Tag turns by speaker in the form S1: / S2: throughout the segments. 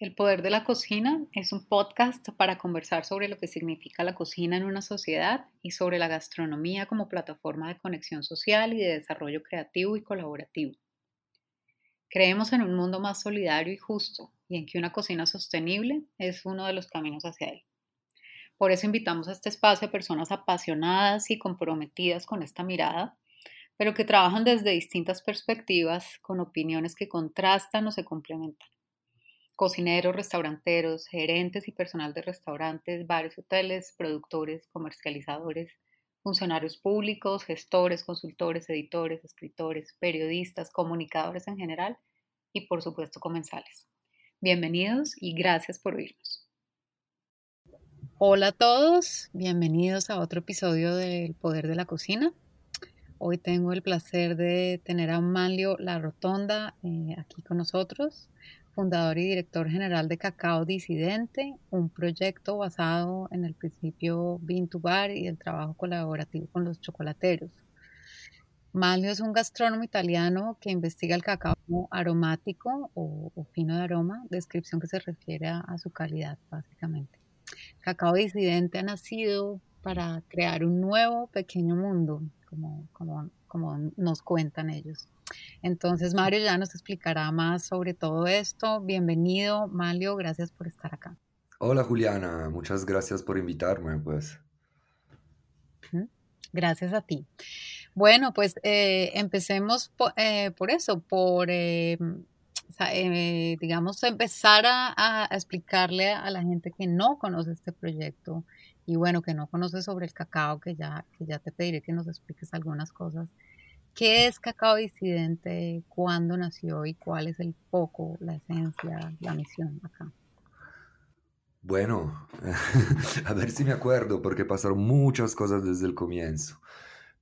S1: El Poder de la Cocina es un podcast para conversar sobre lo que significa la cocina en una sociedad y sobre la gastronomía como plataforma de conexión social y de desarrollo creativo y colaborativo. Creemos en un mundo más solidario y justo y en que una cocina sostenible es uno de los caminos hacia él. Por eso invitamos a este espacio a personas apasionadas y comprometidas con esta mirada, pero que trabajan desde distintas perspectivas, con opiniones que contrastan o se complementan cocineros, restauranteros, gerentes y personal de restaurantes, bares, hoteles, productores, comercializadores, funcionarios públicos, gestores, consultores, editores, escritores, periodistas, comunicadores en general y por supuesto comensales. Bienvenidos y gracias por oírnos. Hola a todos, bienvenidos a otro episodio del Poder de la Cocina. Hoy tengo el placer de tener a Manlio La Rotonda eh, aquí con nosotros fundador y director general de Cacao Disidente, un proyecto basado en el principio Bean to Bar y el trabajo colaborativo con los chocolateros. Malio es un gastrónomo italiano que investiga el cacao aromático o, fino de aroma, descripción que se refiere a, su calidad básicamente. Cacao Disidente ha nacido para crear un nuevo pequeño mundo, como nos cuentan ellos. Entonces, Mario ya nos explicará más sobre todo esto. Bienvenido, Mario, gracias por estar acá.
S2: Hola, Juliana, muchas gracias por invitarme, pues.
S1: Gracias a ti. Bueno, pues eh, empecemos eh, por, eso, por, eh, digamos, empezar a, explicarle a la gente que no conoce este proyecto y bueno, que no conoce sobre el cacao, que ya, que ya te pediré que nos expliques algunas cosas ¿Qué es Cacao Disidente? ¿Cuándo nació y cuál es el foco, la esencia, la misión acá?
S2: Bueno, a ver si me acuerdo, porque pasaron muchas cosas desde el comienzo.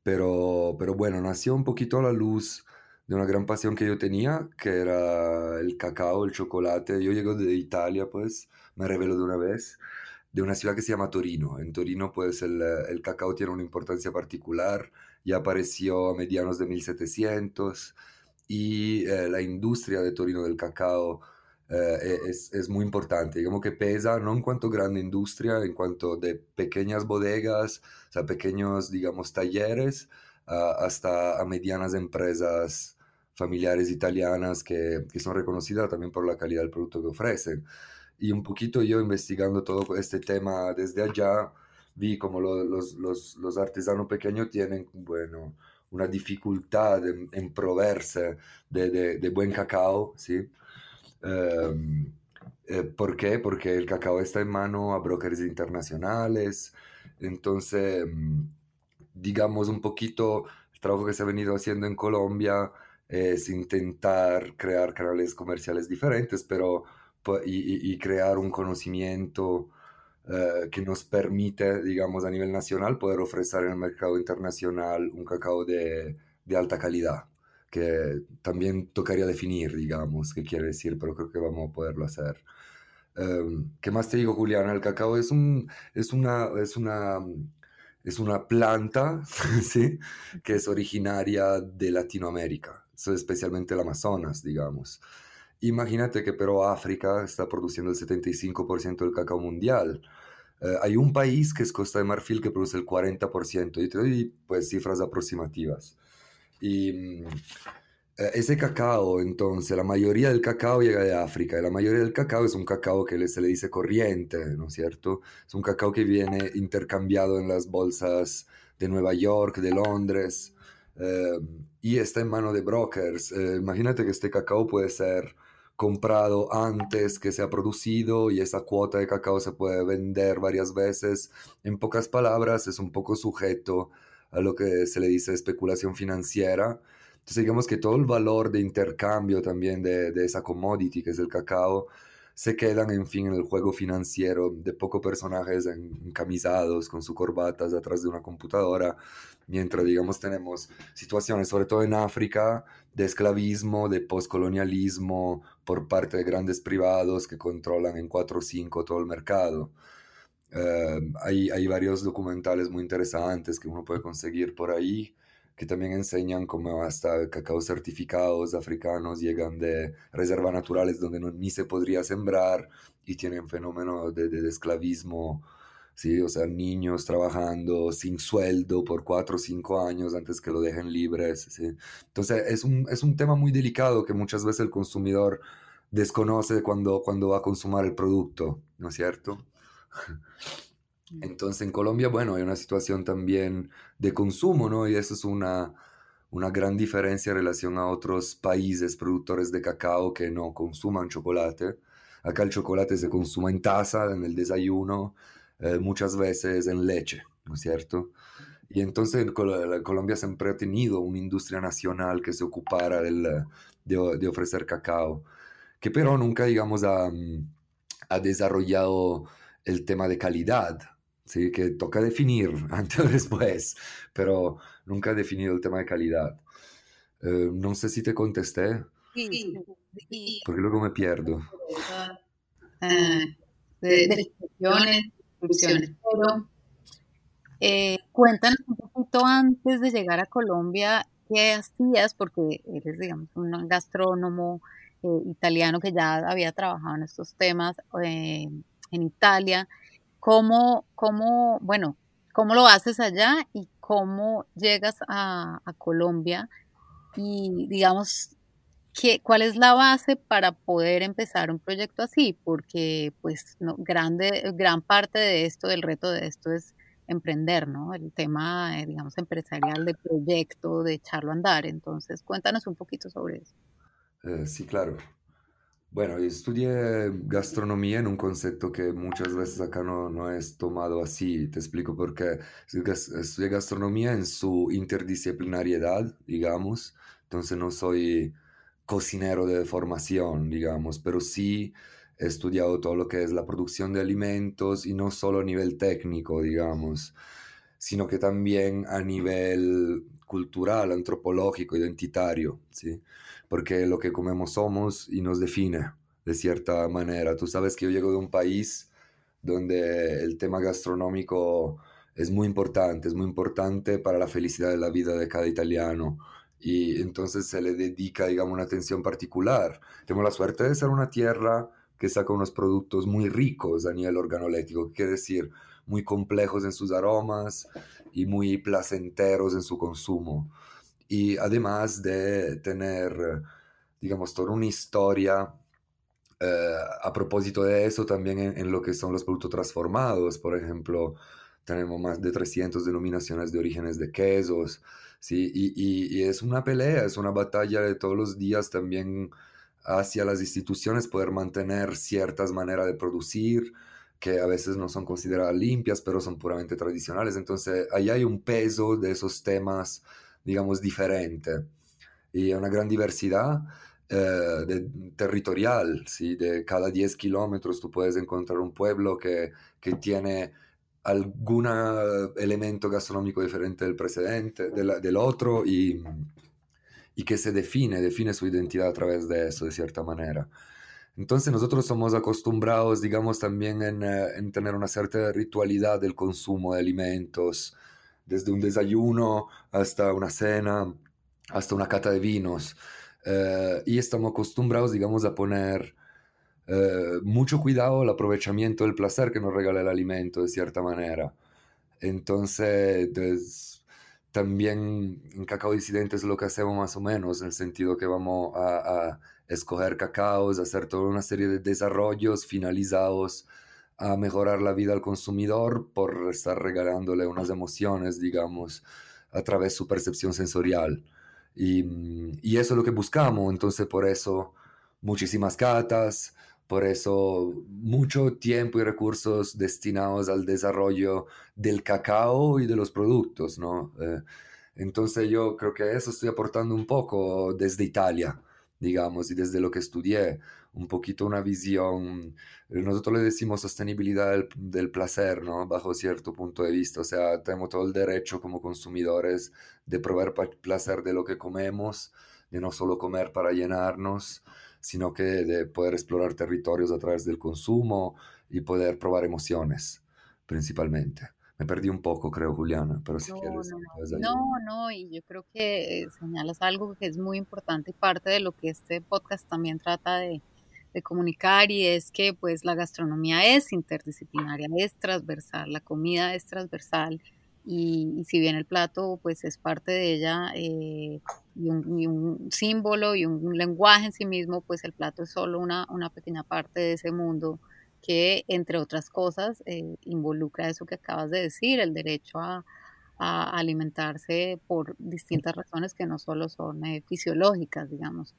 S2: Pero, pero bueno, nació un poquito a la luz de una gran pasión que yo tenía, que era el cacao, el chocolate. Yo llego de Italia, pues, me revelo de una vez, de una ciudad que se llama Torino. En Torino, pues, el, el cacao tiene una importancia particular ya apareció a medianos de 1700 y eh, la industria de Torino del cacao eh, e-, es, es, muy importante, digamos que pesa no en cuanto grande industria, en cuanto de pequeñas bodegas, o sea, pequeños, digamos, talleres, hasta a medianas empresas familiares italianas que, que, son reconocidas también por la calidad del producto que ofrecen. Y un poquito yo investigando todo este tema desde allá, vi como los, los, los, artesanos pequeños tienen, bueno, una dificultad en, proveerse de, de, buen cacao, ¿sí? Eh, ¿Por qué? Porque el cacao está en mano a brokers internacionales. Entonces, em, digamos un poquito, el trabajo que se ha venido haciendo en Colombia es intentar crear canales comerciales diferentes, pero y, y crear un conocimiento eh, que nos permite, digamos, a nivel nacional poder ofrecer en el mercado internacional un cacao de, de alta calidad, que también tocaría definir, digamos, qué quiere decir, pero creo que vamos a poderlo hacer. Um, ¿Qué más te digo, Juliana? El cacao es, un, es, una, es, una, es una planta ¿sí? que es originaria de Latinoamérica, especialmente el Amazonas, digamos. Imagínate que pero África está produciendo el 75% del cacao mundial. Eh, hay un país que es Costa de Marfil que produce el 40%. Y te doy pues cifras aproximativas. Y mm, eh, ese cacao, entonces, la mayoría del cacao llega de África. Y la mayoría del cacao es un cacao que se le dice corriente, ¿no es cierto? Es un cacao que viene intercambiado en las bolsas de Nueva York, de Londres. Eh, y está en mano de brokers. imagínate que este cacao puede ser comprado antes que se ha producido y esa cuota de cacao se puede vender varias veces. En pocas palabras, es un poco sujeto a lo que se le dice especulación financiera. Entonces digamos que todo el valor de intercambio también de, de esa commodity que es el cacao se quedan, en fin, en el juego financiero de pocos personajes encamisados con sus corbatas atrás de una computadora, mientras, digamos, tenemos situaciones, sobre todo en África, de esclavismo, de postcolonialismo por parte de grandes privados que controlan en 4 o 5 todo el mercado. Eh, hay, hay varios documentales muy interesantes que uno puede conseguir por ahí que también enseñan cómo hasta cacao certificados africanos llegan de reservas naturales donde no, ni se podría sembrar y tienen fenómeno de, de, esclavismo, ¿sí? o sea, niños trabajando sin sueldo por cuatro o cinco años antes que lo dejen libres. ¿sí? Entonces es un, es un tema muy delicado que muchas veces el consumidor desconoce cuando, cuando va a consumir el producto, ¿no es cierto? Mm. Entonces en Colombia, bueno, hay una situación también de consumo, ¿no? Y eso es una, una gran diferencia en relación a otros países productores de cacao que no consuman chocolate. Acá el chocolate se consume en taza, en el desayuno, eh, muchas veces en leche, ¿no es cierto? Y entonces Colombia siempre ha tenido una industria nacional que se ocupara del, de, de, ofrecer cacao, que pero nunca, digamos, ha, ha desarrollado el tema de calidad, ¿sí? que toca definir antes o después, pero nunca he definido el tema de calidad. Eh, no sé si te contesté. Sí, Porque luego me pierdo.
S1: Ah, de pero eh, cuéntanos un poquito antes de llegar a Colombia, ¿qué hacías? Porque eres, digamos, un gastrónomo eh, italiano que ya había trabajado en estos temas en Italia. ¿Cómo, cómo, bueno, cómo lo haces allá y cómo llegas a, Colombia? Y digamos, ¿qué, ¿cuál es la base para poder empezar un proyecto así? Porque pues no, grande, gran parte de esto, del reto de esto es emprender, ¿no? El tema, eh, digamos, empresarial de proyecto, de echarlo a andar. Entonces, cuéntanos un poquito sobre eso.
S2: Eh, sí, claro. Bueno, estudié gastronomía en un concepto que muchas veces acá no, no es tomado así. Te explico por qué. Estudié gastronomía en su interdisciplinariedad, digamos. Entonces no soy cocinero de formación, digamos, pero sí he estudiado todo lo que es la producción de alimentos y no solo a nivel técnico, digamos, sino que también a nivel cultural, antropológico, identitario, ¿sí? porque lo que comemos somos y nos define de cierta manera. Tú sabes que yo llego de un país donde el tema gastronómico es muy importante, es muy importante para la felicidad de la vida de cada italiano y entonces se le dedica, digamos, una atención particular. Tengo la suerte de ser una tierra que saca unos productos muy ricos a nivel organoléctico, quiere decir, muy complejos en sus aromas y muy placenteros en su consumo y además de tener, digamos, toda una historia eh, a propósito de eso también en, lo que son los productos transformados. Por ejemplo, tenemos más de 300 denominaciones de orígenes de quesos, ¿sí? Y, y, es una pelea, es una batalla de todos los días también hacia las instituciones poder mantener ciertas maneras de producir que a veces no son consideradas limpias, pero son puramente tradicionales. Entonces, ahí hay un peso de esos temas digamos, diferente. Y una gran diversidad eh, de, territorial, ¿sí? de cada 10 kilómetros tú puedes encontrar un pueblo que, que tiene algún elemento gastronómico diferente del precedente, del, del otro, y, y, que se define, define su identidad a través de eso, de cierta manera. Entonces nosotros somos acostumbrados, digamos, también en, eh, en tener una cierta ritualidad del consumo de alimentos, desde un desayuno hasta una cena, hasta una cata de vinos. Eh, y estamos acostumbrados, digamos, a poner eh, mucho cuidado al aprovechamiento del placer que nos regala el alimento, de cierta manera. Entonces, también en Cacao Disidente es lo que hacemos más o menos, en el sentido que vamos a, escoger cacaos, hacer toda una serie de desarrollos finalizados a mejorar la vida al consumidor por estar regalándole unas emociones, digamos, a través de su percepción sensorial. Y, y, eso es lo que buscamos, entonces por eso muchísimas catas, por eso mucho tiempo y recursos destinados al desarrollo del cacao y de los productos, ¿no? Eh, entonces yo creo que eso estoy aportando un poco desde Italia, digamos, y desde lo que estudié un poquito una visión, eh, nosotros le decimos sostenibilidad del, placer, ¿no? Bajo cierto punto de vista, o sea, tenemos todo el derecho como consumidores de probar placer de lo que comemos, de no solo comer para llenarnos, sino que de poder explorar territorios a través del consumo y poder probar emociones, principalmente. Me perdí un poco, creo, Juliana, pero si
S1: No,
S2: quieres,
S1: no, no, y yo creo que eh, señalas algo que es muy importante y parte de lo que este podcast también trata de, de comunicar y es que pues la gastronomía es interdisciplinaria, es transversal, la comida es transversal y, si bien el plato pues es parte de ella eh, y, un, y un símbolo y un lenguaje en sí mismo, pues el plato es solo una, una pequeña parte de ese mundo que, entre otras cosas, eh, involucra eso que acabas de decir, el derecho a, a alimentarse por distintas razones que no solo son eh, fisiológicas, digamos.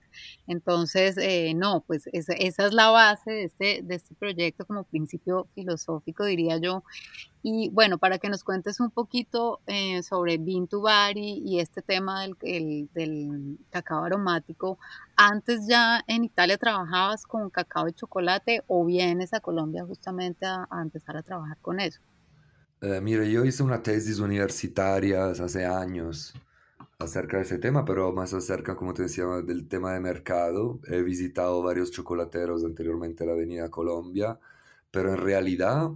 S1: Entonces, eh, no, pues esa, esa, es la base de este, de este proyecto como principio filosófico, diría yo. Y bueno, para que nos cuentes un poquito eh, sobre Bean to Bari y este tema del, el, del, cacao aromático, ¿antes ya en Italia trabajabas con cacao y chocolate o vienes a Colombia justamente a, a empezar a trabajar con eso?
S2: Eh, mira, yo hice una tesis universitaria hace años acerca de ese tema, pero más acerca, como te decía, del tema de mercado. He visitado varios chocolateros anteriormente a la Avenida Colombia, pero en realidad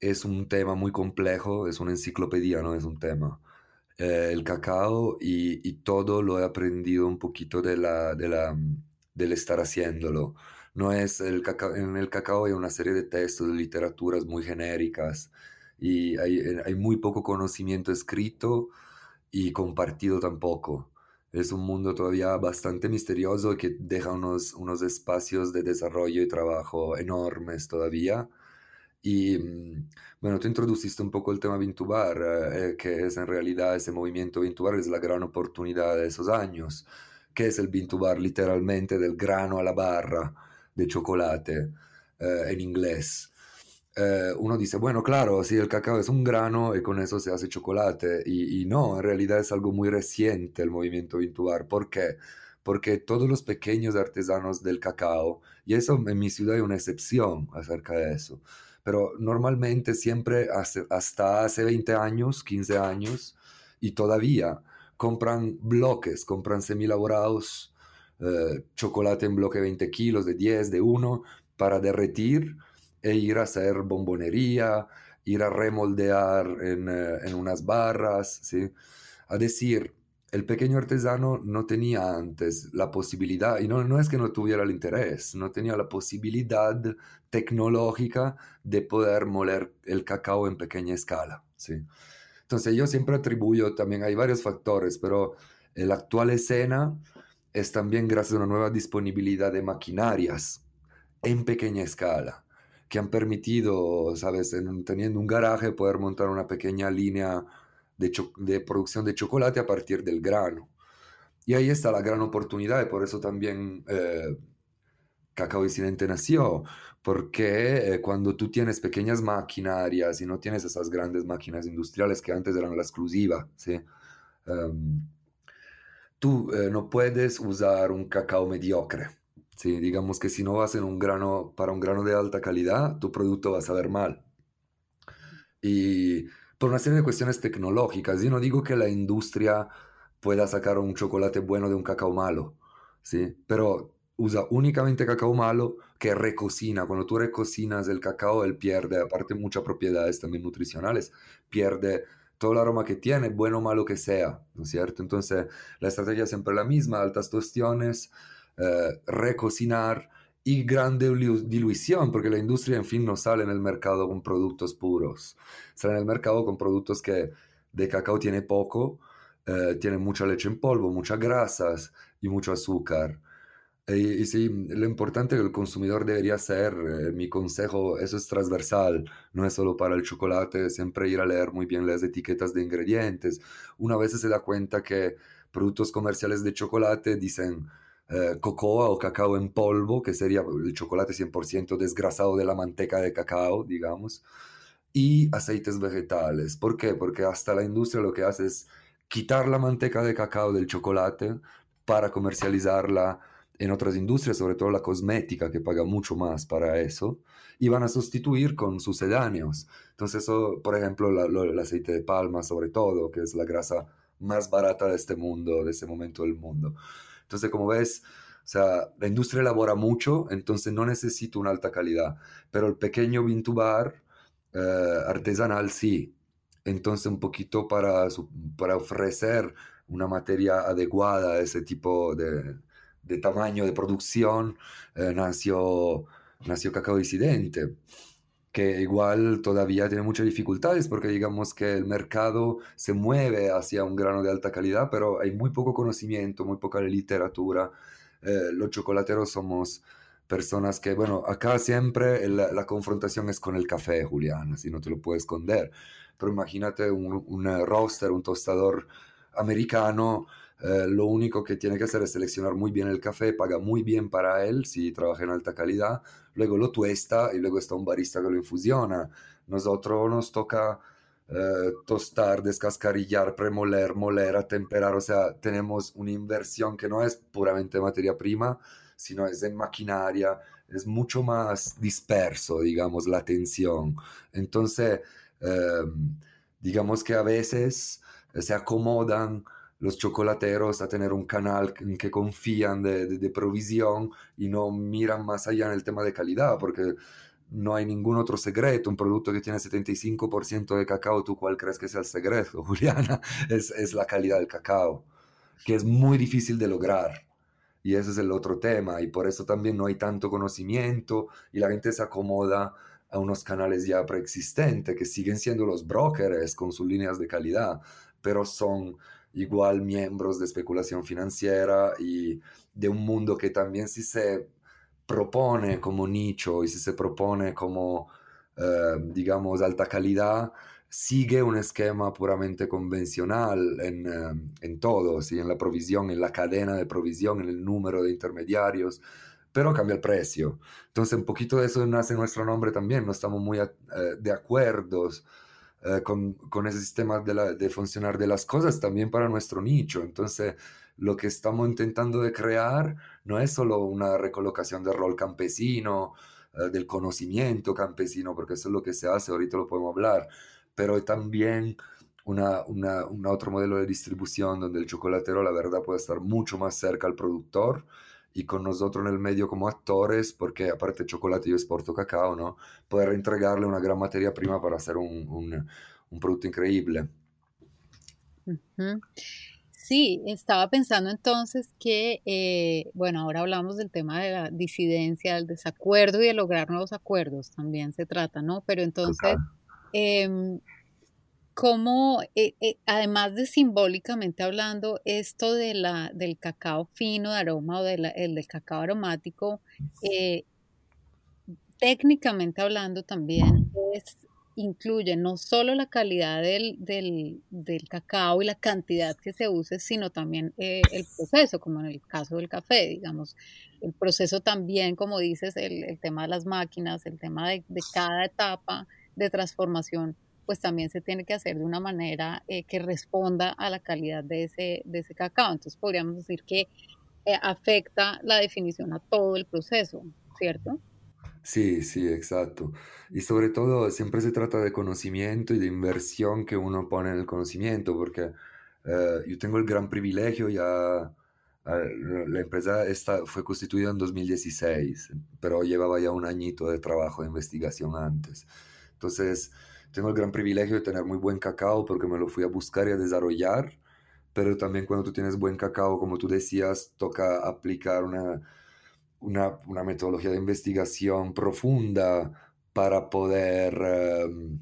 S2: es un tema muy complejo, es una enciclopedia, no es un tema. Eh, el cacao y, y, todo lo he aprendido un poquito de la, de la, del estar haciéndolo. No es el cacao, en el cacao hay una serie de textos, de literaturas muy genéricas y hay, eh, hay muy poco conocimiento escrito y compartido tampoco. Es un mundo todavía bastante misterioso que deja unos, unos espacios de desarrollo y trabajo enormes todavía. Y mm, bueno, tú introduciste un poco el tema Vintubar, eh, que es en realidad ese movimiento Vintubar, es la gran oportunidad de esos años. que es el Vintubar? Literalmente del grano a la barra de chocolate eh, en inglés eh, uno dice, bueno, claro, sí, el cacao es un grano y con eso se hace chocolate. Y, no, en realidad es algo muy reciente el movimiento Vintubar. ¿Por qué? Porque todos los pequeños artesanos del cacao, y eso en mi ciudad hay una excepción acerca de eso, pero normalmente siempre hace, hasta hace 20 años, 15 años, y todavía compran bloques, compran semilaborados, eh, chocolate en bloque 20 kilos, de 10, de 1, para derretir e ir a hacer bombonería, ir a remoldear en, eh, en unas barras, ¿sí? A decir, el pequeño artesano no tenía antes la posibilidad, y no, no, es que no tuviera el interés, no tenía la posibilidad tecnológica de poder moler el cacao en pequeña escala. ¿sí? Entonces yo siempre atribuyo, también hay varios factores, pero la actual escena es también gracias a una nueva disponibilidad de maquinarias en pequeña escala que han permitido, sabes, en, teniendo un garaje, poder montar una pequeña línea de, producción de chocolate a partir del grano. Y ahí está la gran oportunidad y por eso también eh, Cacao Disidente nació, porque eh, cuando tú tienes pequeñas maquinarias y no tienes esas grandes máquinas industriales que antes eran la exclusiva. Um, tú eh, no puedes usar un cacao mediocre Sí, digamos que si no vas en un grano, para un grano de alta calidad, tu producto va a saber mal. Y por una serie de cuestiones tecnológicas, yo no digo que la industria pueda sacar un chocolate bueno de un cacao malo, ¿sí? Pero usa únicamente cacao malo que recocina. Cuando tú recocinas el cacao, él pierde, aparte muchas propiedades también nutricionales, pierde todo el aroma que tiene, bueno o malo que sea, ¿no cierto? Entonces, la estrategia es siempre la misma, altas tostiones, eh, recocinar y gran dilución, porque la industria, en fin, no sale en el mercado con productos puros, sale en el mercado con productos que de cacao tiene poco, eh, tiene mucha leche en polvo, muchas grasas y mucho azúcar. Y, y, sí, lo importante que el consumidor debería hacer, eh, mi consejo, eso es transversal, no es solo para el chocolate, siempre ir a leer muy bien las etiquetas de ingredientes. Una vez se da cuenta que productos comerciales de chocolate dicen eh, cocoa o cacao en polvo, que sería el chocolate 100% desgrasado de la manteca de cacao, digamos, y aceites vegetales. ¿Por qué? Porque hasta la industria lo que hace es quitar la manteca de cacao del chocolate para comercializarla en otras industrias, sobre todo la cosmética, que paga mucho más para eso, y van a sustituir con sucedáneos. Entonces, por ejemplo, la, lo, el aceite de palma, sobre todo, que es la grasa más barata de este mundo, de este momento del mundo. Entonces, como ves, o sea, la industria elabora mucho, entonces no necesita una alta calidad, pero el pequeño vintubar eh, artesanal sí, Entonces, un poquito para, para ofrecer una materia adecuada a ese tipo de, de tamaño de producción, eh, nació, nació Cacao Disidente, que igual todavía tiene muchas dificultades porque digamos que el mercado se mueve hacia un grano de alta calidad, pero hay muy poco conocimiento, muy poca literatura. Eh, los chocolateros somos personas que, bueno, acá siempre la, confrontación es con el café, Julián, así no te lo puedo esconder. Pero imagínate un, un roaster, un tostador americano, eh, lo único que tiene que hacer es seleccionar muy bien el café, paga muy bien para él si trabaja en alta calidad, luego lo tuesta y luego está un barista que lo infusiona. Nosotros nos toca eh, tostar, descascarillar, premoler, moler, atemperar, o sea, tenemos una inversión que no es puramente materia prima, sino es en maquinaria, es mucho más disperso, digamos, la atención. Entonces, em, digamos que a veces se acomodan los chocolateros a tener un canal en que confían de, provisión y no miran más allá en el tema de calidad, porque no hay ningún otro secreto. Un producto que tiene 75% de cacao, ¿tú cuál crees que sea el secreto, Juliana? Es, es la calidad del cacao, que es muy difícil de lograr. Y ese es el otro tema, y por eso también no hay tanto conocimiento y la gente se acomoda a unos canales ya preexistentes que siguen siendo los brokers con sus líneas de calidad, pero son igual miembros de especulación financiera y de un mundo que también si se propone como nicho y si se propone como, eh, digamos, alta calidad, sigue un esquema puramente convencional en, eh, en todo, ¿sí? en la provisión, en la cadena de provisión, en el número de intermediarios, pero cambia el precio. Entonces, un poquito de eso nace nuestro nombre también, no estamos muy eh, de acuerdo eh, con, con, ese sistema de, funcionar de las cosas también para nuestro nicho. Entonces, lo que estamos intentando de crear no es solo una recolocación del rol campesino, eh, del conocimiento campesino, porque eso es lo que se hace, ahorita lo podemos hablar, pero también una, una, un otro modelo de distribución donde el chocolatero, la verdad, puede estar mucho más cerca al productor y con nosotros en el medio como actores, porque aparte chocolate yo exporto cacao, ¿no? Poder entregarle una gran materia prima para hacer un, un, un producto increíble.
S1: Sí, estaba pensando entonces que, eh, bueno, ahora hablamos del tema de la disidencia, del desacuerdo y de lograr nuevos acuerdos, también se trata, ¿no? Pero entonces, cómo, eh, eh, además de simbólicamente hablando, esto de la, del cacao fino de aroma o el del cacao aromático, eh, técnicamente hablando también incluye no solo la calidad del, del, cacao y la cantidad que se use, sino también el proceso, como en el caso del café, digamos. El proceso también, como dices, el, tema de las máquinas, el tema de, de cada etapa de transformación pues también se tiene que hacer de una manera eh, que responda a la calidad de ese, de ese cacao. Entonces podríamos decir que eh, afecta la definición a todo el proceso, ¿cierto?
S2: Sí, sí, exacto. Y sobre todo siempre se trata de conocimiento y de inversión que uno pone en el conocimiento, porque eh, yo tengo el gran privilegio ya, la empresa esta fue constituida en 2016, pero llevaba ya un añito de trabajo de investigación antes. Entonces, tengo el gran privilegio de tener muy buen cacao porque me lo fui a buscar y a desarrollar, pero también cuando tú tienes buen cacao, como tú decías, toca aplicar una, una, una metodología de investigación profunda para poder em,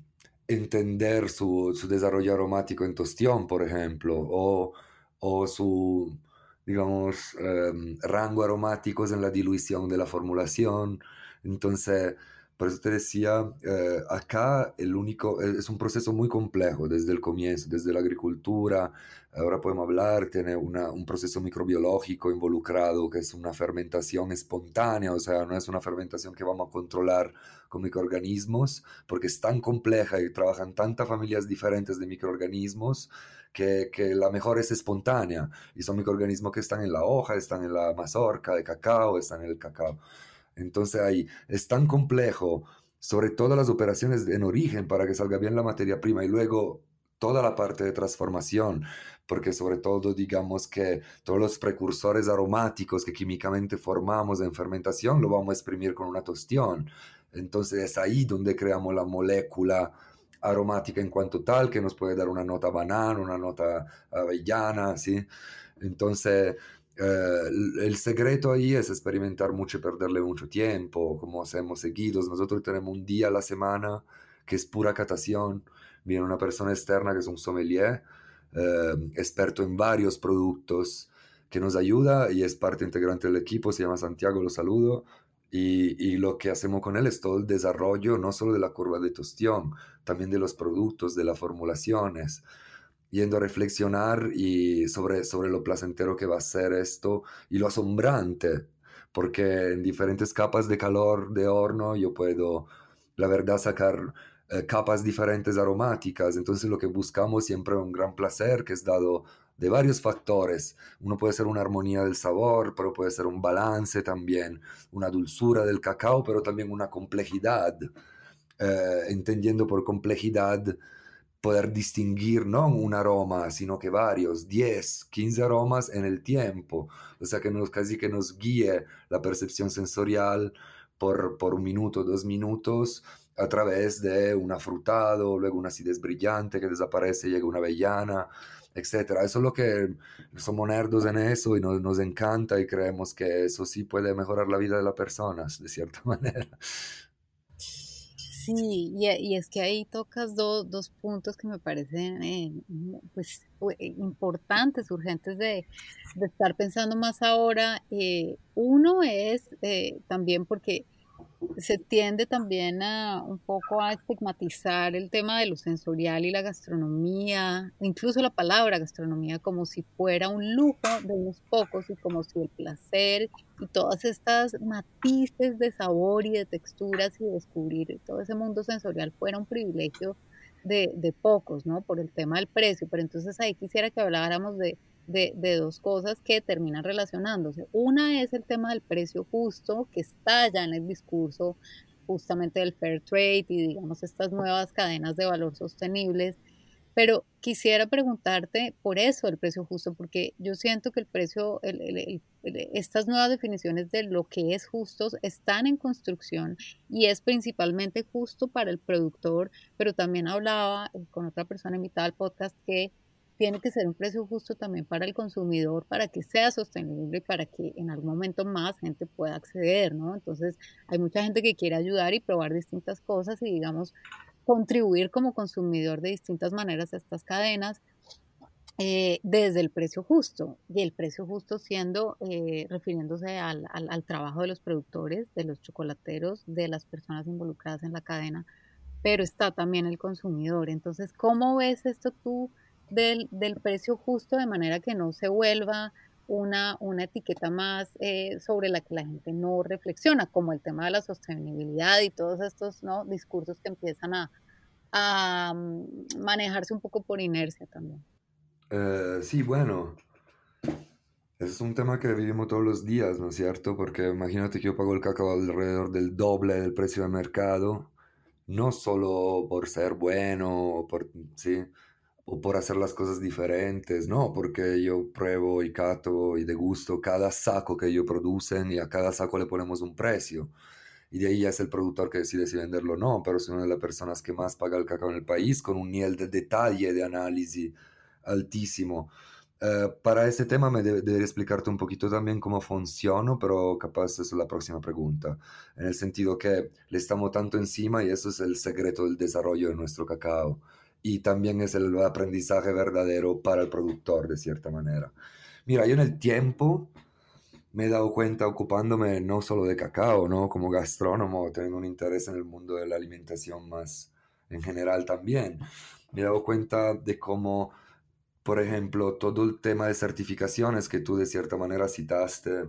S2: entender su, su, desarrollo aromático en tostión, por ejemplo, o, o su, digamos, um, rango aromáticos en la dilución de la formulación. Entonces, por eso te decía, eh, acá el único, e, es un proceso muy complejo desde el comienzo, desde la agricultura, ahora podemos hablar, tiene una, un proceso microbiológico involucrado, que es una fermentación espontánea, o sea, no es una fermentación que vamos a controlar con microorganismos, porque es tan compleja y trabajan tantas familias diferentes de microorganismos que, que, la mejor es espontánea, y son microorganismos que están en la hoja, están en la mazorca de cacao, están en el cacao. Entonces ahí es tan complejo, sobre todo las operaciones en origen para que salga bien la materia prima y luego toda la parte de transformación, porque sobre todo digamos que todos los precursores aromáticos que químicamente formamos en fermentación lo vamos a exprimir con una tostión. Entonces es ahí donde creamos la molécula aromática en cuanto tal, que nos puede dar una nota banana, una nota avellana, ¿sí? Entonces, eh, el secreto ahí es experimentar mucho y perderle mucho tiempo, como hacemos seguidos. Nosotros tenemos un día a la semana que es pura catación. Viene una persona externa que es un sommelier, eh, experto en varios productos, que nos ayuda y es parte integrante del equipo. Se llama Santiago, lo saludo. Y, y, lo que hacemos con él es todo el desarrollo, no solo de la curva de tostión, también de los productos, de las formulaciones, yendo a reflexionar y sobre, sobre lo placentero que va a ser esto y lo asombrante, porque en diferentes capas de calor de horno yo puedo, la verdad, sacar eh, capas diferentes aromáticas. Entonces lo que buscamos siempre es un gran placer que es dado de varios factores. Uno puede ser una armonía del sabor, pero puede ser un balance también, una dulzura del cacao, pero también una complejidad. Eh, entendiendo por complejidad poder distinguir no un aroma, sino que varios, 10, 15 aromas en el tiempo. O sea que casi que nos guíe la percepción sensorial por, por un minuto, dos minutos, a través de un afrutado, luego una acidez brillante que desaparece, llega una avellana, etc. Eso es lo que somos nerdos en eso y nos, nos encanta y creemos que eso sí puede mejorar la vida de las personas, de cierta manera.
S1: Sí, y, es que ahí tocas dos puntos que me parecen eh, pues, eh, importantes, urgentes de, estar pensando más ahora. Eh, uno es también porque se tiende también a un poco a estigmatizar el tema de lo sensorial y la gastronomía, incluso la palabra gastronomía, como si fuera un lujo de unos pocos y como si el placer y todas estas matices de sabor y de texturas y descubrir todo ese mundo sensorial fuera un privilegio de, de pocos, ¿no? Por el tema del precio. Pero entonces ahí quisiera que habláramos de de, dos cosas que terminan relacionándose. Una es el tema del precio justo, que está ya en el discurso justamente del fair trade y digamos estas nuevas cadenas de valor sostenibles. Pero quisiera preguntarte por eso el precio justo, porque yo siento que el precio, estas nuevas definiciones de lo que es justo están en construcción y es principalmente justo para el productor, pero también hablaba con otra persona invitada al podcast que tiene que ser un precio justo también para el consumidor, para que sea sostenible y para que en algún momento más gente pueda acceder, ¿no? Entonces, hay mucha gente que quiere ayudar y probar distintas cosas y, digamos, contribuir como consumidor de distintas maneras a estas cadenas. Eh, desde el precio justo y el precio justo siendo eh, refiriéndose al, al, al trabajo de los productores, de los chocolateros, de las personas involucradas en la cadena, pero está también el consumidor. Entonces, ¿cómo ves esto tú? Del, del precio justo de manera que no se vuelva una, una etiqueta más eh, sobre la que la gente no reflexiona, como el tema de la sostenibilidad y todos estos ¿no? discursos que empiezan a, a mm, manejarse un poco por inercia también.
S2: Eh, sí, bueno, es un tema que vivimos todos los días, ¿no es cierto? Porque imagínate que yo pago el cacao alrededor del doble del precio de mercado, no solo por ser bueno, por, ¿sí? O por hacer las cosas diferentes, no, porque yo pruebo y cato y degusto cada saco que ellos producen y a cada saco le ponemos un precio. Y de ahí ya es el productor que decide si venderlo o no, pero es una de las personas que más paga el cacao en el país con un nivel de detalle, de análisis altísimo. Eh, para ese tema me debería explicarte un poquito también cómo funciona, pero capaz es la próxima pregunta, en el sentido que le estamos tanto encima y eso es el secreto del desarrollo de nuestro cacao y también es el aprendizaje verdadero para el productor de cierta manera. Mira, yo en el tiempo me he dado cuenta ocupándome no solo de cacao, ¿no? Como gastrónomo, tengo un interés en el mundo de la alimentación más en general también. Me he dado cuenta de cómo, por ejemplo, todo el tema de certificaciones que tú de cierta manera citaste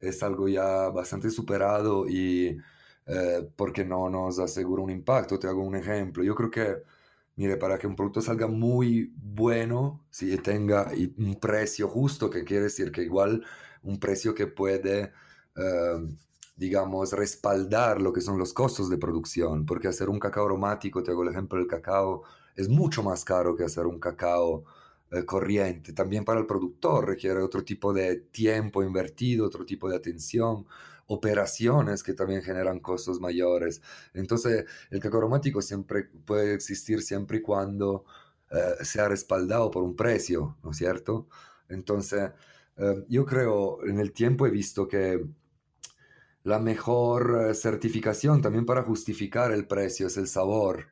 S2: es algo ya bastante superado y eh, porque no nos asegura un impacto. Te hago un ejemplo. Yo creo que mire, para que un producto salga muy bueno, si tenga un precio justo, que quiere decir que igual un precio que puede, em, digamos, respaldar lo que son los costos de producción, porque hacer un cacao aromático, te hago el ejemplo del cacao, es mucho más caro que hacer un cacao eh, corriente. También para el productor requiere otro tipo de tiempo invertido, otro tipo de atención, operaciones que también generan costos mayores. Entonces, el cacao aromático siempre puede existir siempre y cuando eh, sea respaldado por un precio, ¿no es cierto? Entonces, eh, yo creo, en el tiempo he visto que la mejor eh, certificación también para justificar el precio es el sabor.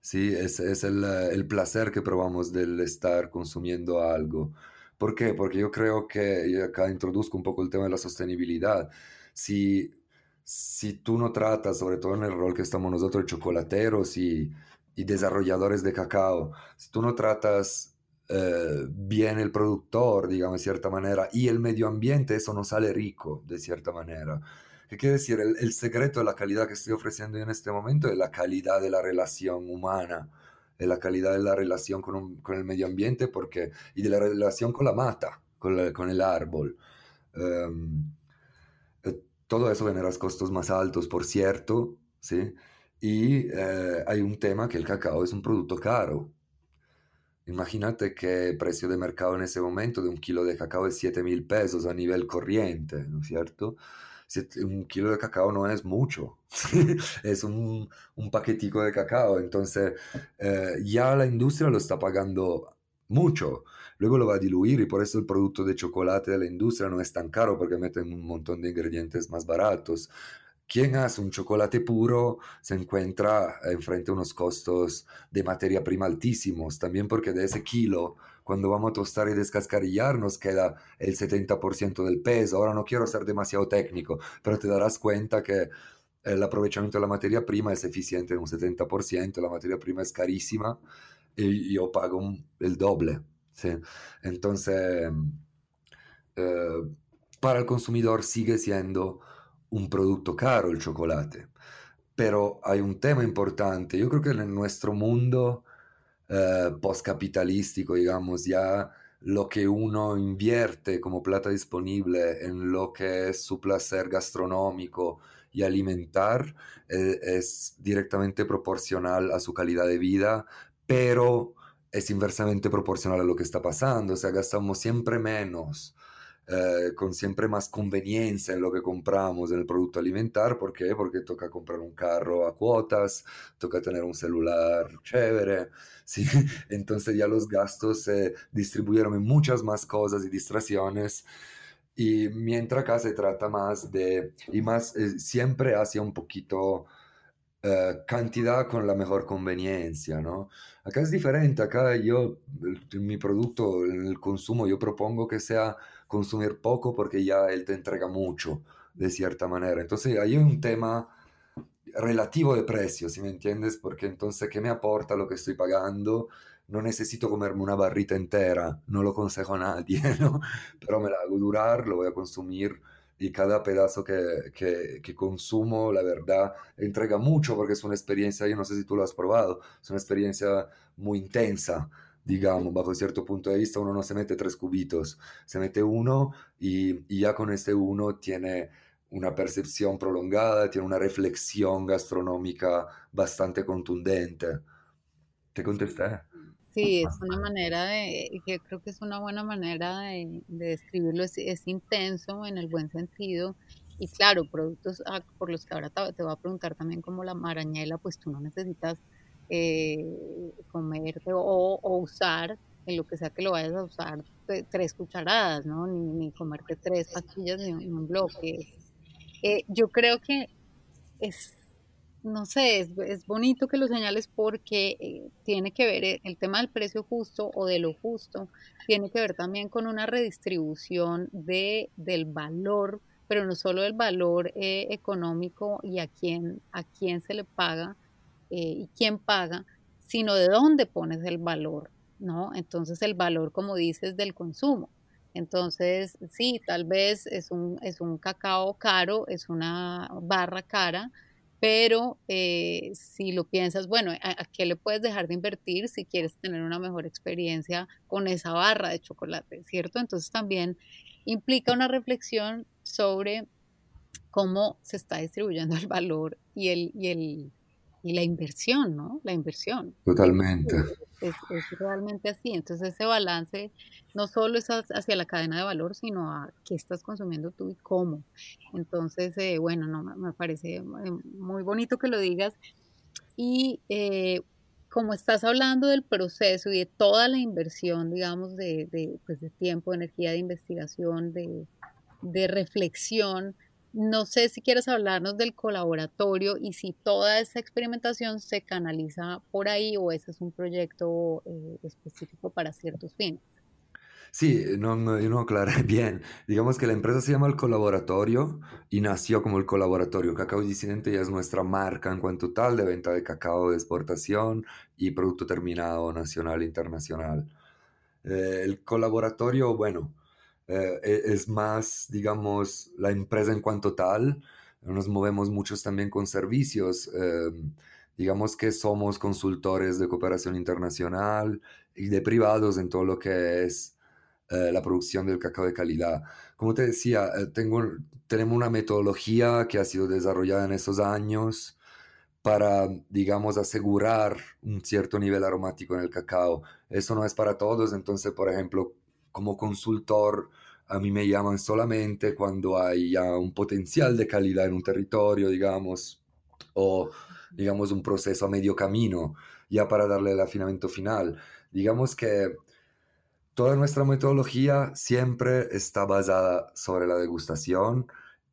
S2: Sí, es, es el, el, placer que probamos del estar consumiendo algo. ¿Por qué? Porque yo creo que, y acá introduzco un poco el tema de la sostenibilidad, si, si tú no tratas, sobre todo en el rol que estamos nosotros, chocolateros y, y desarrolladores de cacao, si tú no tratas eh, bien el productor, digamos, de cierta manera, y el medio ambiente, eso no sale rico, de cierta manera. ¿Qué quiere decir? El, secreto de la calidad que estoy ofreciendo en este momento es la calidad de la relación humana de la calidad de la relación con, con, el medio ambiente porque, y de la relación con la mata, con, con el árbol. Um, todo eso genera costos más altos, por cierto, ¿sí? Y eh, hay un tema que el cacao es un producto caro. Imagínate que el precio de mercado en ese momento de un kilo de cacao es 7 mil pesos a nivel corriente, ¿no es cierto? un kilo de cacao no es mucho, es un, un, paquetico de cacao, entonces eh, ya la industria lo está pagando mucho, luego lo va a diluir y por eso el producto de chocolate de la industria no es tan caro porque meten un montón de ingredientes más baratos. Quien hace un chocolate puro se encuentra enfrente a unos costos de materia prima altísimos, también porque de ese kilo cuando vamos a tostar y descascarillar nos queda el 70% del peso. Ahora no quiero ser demasiado técnico, pero te darás cuenta que el aprovechamiento de la materia prima es eficiente en un 70%, la materia prima es carísima y yo pago el doble. ¿sí? Entonces, eh, para el consumidor sigue siendo un producto caro el chocolate. Pero hay un tema importante. Yo creo que en nuestro mundo eh, postcapitalístico, digamos, ya lo que uno invierte como plata disponible en lo que es su placer gastronómico y alimentar eh, es directamente proporcional a su calidad de vida, pero es inversamente proporcional a lo que está pasando, o sea, gastamos siempre menos eh, con siempre más conveniencia en lo que compramos en el producto alimentar. ¿Por qué? Porque toca comprar un carro a cuotas, toca tener un celular chévere, ¿sí? Entonces ya los gastos se distribuyeron en muchas más cosas y distracciones. Y mientras acá se trata más de, y más, eh, siempre hacia un poquito eh, cantidad con la mejor conveniencia, ¿no? Acá es diferente, acá yo, mi producto, el consumo, yo propongo que sea consumir poco porque ya él te entrega mucho, de cierta manera. Entonces, ahí hay un tema relativo de precio, si me entiendes, porque entonces, ¿qué me aporta lo que estoy pagando? No necesito comerme una barrita entera, no lo consejo a nadie. Pero me la hago durar, lo voy a consumir y cada pedazo que, que, consumo, la verdad, entrega mucho porque es una experiencia, yo no sé si tú lo has probado, es una experiencia muy intensa, digamos, bajo cierto punto de vista, uno no se mete tres cubitos, se mete uno y, y ya con este uno tiene una percepción prolongada, tiene una reflexión gastronómica bastante contundente. ¿Te contesté?
S1: Sí, es una manera de, que creo que es una buena manera de, describirlo, es, es, intenso en el buen sentido. Y claro, productos ah, por los que ahora te, voy a preguntar también como la marañela, pues tú no necesitas eh, comerte o, usar, en lo que sea que lo vayas a usar, tres cucharadas, ¿no? Ni, ni comerte tres pastillas en un bloque. Eh, yo creo que es no sé, es, bonito que lo señales porque eh, tiene que ver eh, el tema del precio justo o de lo justo, tiene que ver también con una redistribución de, del valor, pero no solo del valor eh, económico y a quién, a quién se le paga y quién paga, sino de dónde pones el valor, ¿no? Entonces el valor, como dices, del consumo. Entonces, sí, tal vez es un, es un cacao caro, es una barra cara, pero eh, si lo piensas, bueno, ¿a, qué le puedes dejar de invertir si quieres tener una mejor experiencia con esa barra de chocolate, ¿cierto? Entonces también implica una reflexión sobre cómo se está distribuyendo el valor y el, y el, y la inversión, ¿no? La inversión.
S2: Totalmente.
S1: Es, realmente así. Entonces ese balance no solo es hacia la cadena de valor, sino a qué estás consumiendo tú y cómo. Entonces, eh, bueno, no, me parece eh, muy bonito que lo digas. Y eh, como estás hablando del proceso y de toda la inversión, digamos, de, de, pues de tiempo, de energía, de investigación, de, de reflexión, no sé si quieres hablarnos del colaboratorio y si toda esa experimentación se canaliza por ahí o ese es un proyecto eh, específico para ciertos fines.
S2: Sí, no, no, no aclaré bien. Digamos que la empresa se llama El Colaboratorio y nació como El Colaboratorio. Cacao Disidente ya es nuestra marca en cuanto tal de venta de cacao de exportación y producto terminado nacional e internacional. Eh, el Colaboratorio, bueno, eh, e, es más, digamos, la empresa en cuanto tal. Nos movemos muchos también con servicios. Eh, digamos que somos consultores de cooperación internacional y de privados en todo lo que es eh, la producción del cacao de calidad. Como te decía, tengo, tenemos una metodología que ha sido desarrollada en esos años para, digamos, asegurar un cierto nivel aromático en el cacao. Eso no es para todos, entonces, por ejemplo, como consultor a mí me llaman solamente cuando hay ya un potencial de calidad en un territorio, digamos, o digamos un proceso a medio camino, ya para darle el afinamiento final. Digamos que toda nuestra metodología siempre está basada sobre la degustación,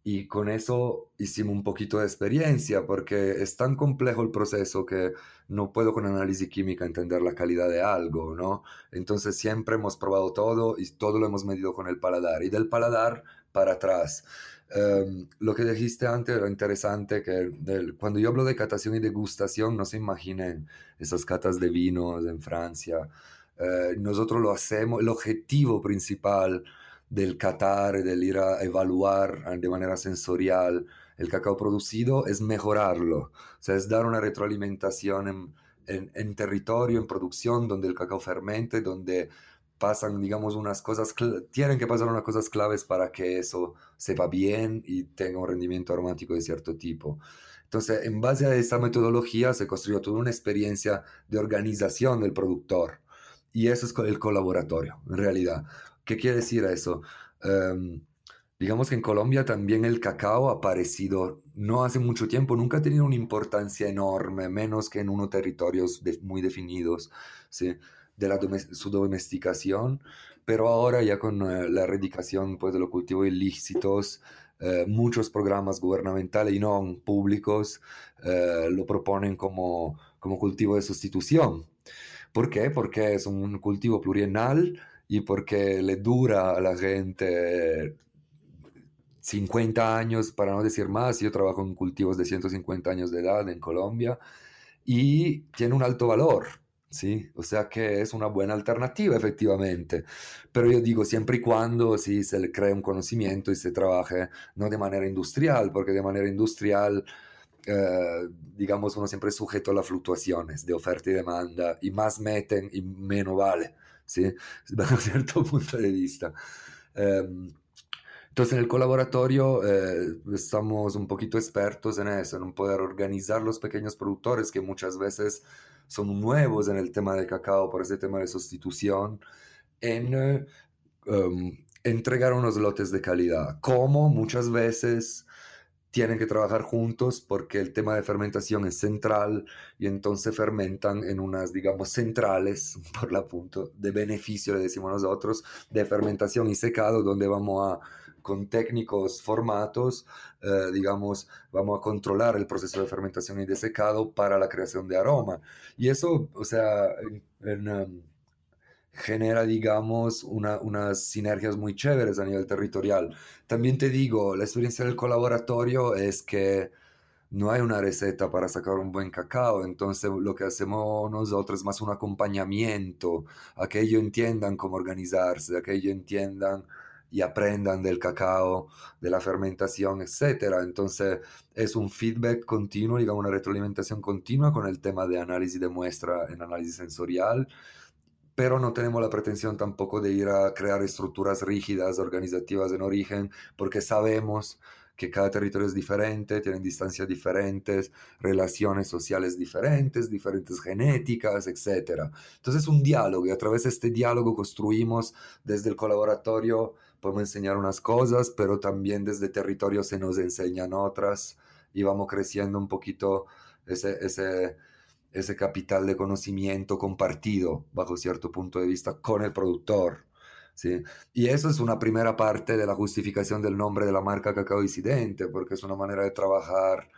S2: y con eso hicimos un poquito de experiencia porque es tan complejo el proceso que no puedo con análisis química entender la calidad de algo, ¿no? Entonces siempre hemos probado todo y todo lo hemos medido con el paladar y del paladar para atrás. Em, lo que dijiste antes era interesante, que cuando yo hablo de catación y degustación, no se imaginen esas catas de vinos en Francia. Eh, nosotros lo hacemos, el objetivo principal del catar, del ir a evaluar de manera sensorial el cacao producido, es mejorarlo. O sea, es dar una retroalimentación en, territorio, en producción, donde el cacao fermente, donde pasan, digamos, unas cosas, tienen que pasar unas cosas claves para que eso sepa bien y tenga un rendimiento aromático de cierto tipo. Entonces, en base a esa metodología se construyó toda una experiencia de organización del productor. Y eso es el colaboratorio, en realidad. ¿Qué quiere decir eso? Em, digamos que en Colombia también el cacao ha aparecido no hace mucho tiempo, nunca ha tenido una importancia enorme, menos que en unos territorios muy definidos ¿sí? de la su domesticación, pero ahora ya con eh, la erradicación pues, de los cultivos ilícitos, eh, muchos programas gubernamentales y no públicos eh, lo proponen como, como cultivo de sustitución. ¿Por qué? Porque es un cultivo plurienal y porque le dura a la gente 50 años, para no decir más, yo trabajo en cultivos de 150 años de edad en Colombia y tiene un alto valor, ¿sí? O sea que es una buena alternativa efectivamente, pero yo digo siempre y cuando ¿sí? se le cree un conocimiento y se trabaje no de manera industrial, porque de manera industrial... Eh, digamos, uno siempre es sujeto a las fluctuaciones de oferta y demanda, y más meten y menos vale. ¿Sí? Desde un cierto punto de vista. Em, entonces en el colaboratorio eh, estamos un poquito expertos en eso, en poder organizar los pequeños productores que muchas veces son nuevos en el tema de cacao por ese tema de sustitución, en eh, em, entregar unos lotes de calidad, como muchas veces tienen que trabajar juntos porque el tema de fermentación es central y entonces fermentan en unas, digamos, centrales, por la punto, de beneficio, le decimos nosotros, de fermentación y secado, donde vamos a, con técnicos formatos, eh, digamos, vamos a controlar el proceso de fermentación y de secado para la creación de aroma. Y eso, o sea, en, um, genera, digamos, unas sinergias muy chéveres a nivel territorial. También te digo, la experiencia del colaboratorio es que no hay una receta para sacar un buen cacao, entonces lo que hacemos nosotros es más un acompañamiento a que ellos entiendan cómo organizarse, a que ellos entiendan y aprendan del cacao, de la fermentación, etc. Entonces es un feedback continuo, digamos, una retroalimentación continua con el tema de análisis de muestra en análisis sensorial pero no tenemos la pretensión tampoco de ir a crear estructuras rígidas, organizativas en origen, porque sabemos que cada territorio es diferente, tienen distancias diferentes, relaciones sociales diferentes, diferentes genéticas, etc. Entonces es un diálogo y a través de este diálogo construimos desde el colaboratorio, podemos enseñar unas cosas, pero también desde territorio se nos enseñan otras y vamos creciendo un poquito ese, ese, ese capital de conocimiento compartido bajo cierto punto de vista con el productor. ¿sí? Y eso es una primera parte de la justificación del nombre de la marca Cacao Disidente, porque es una manera de trabajar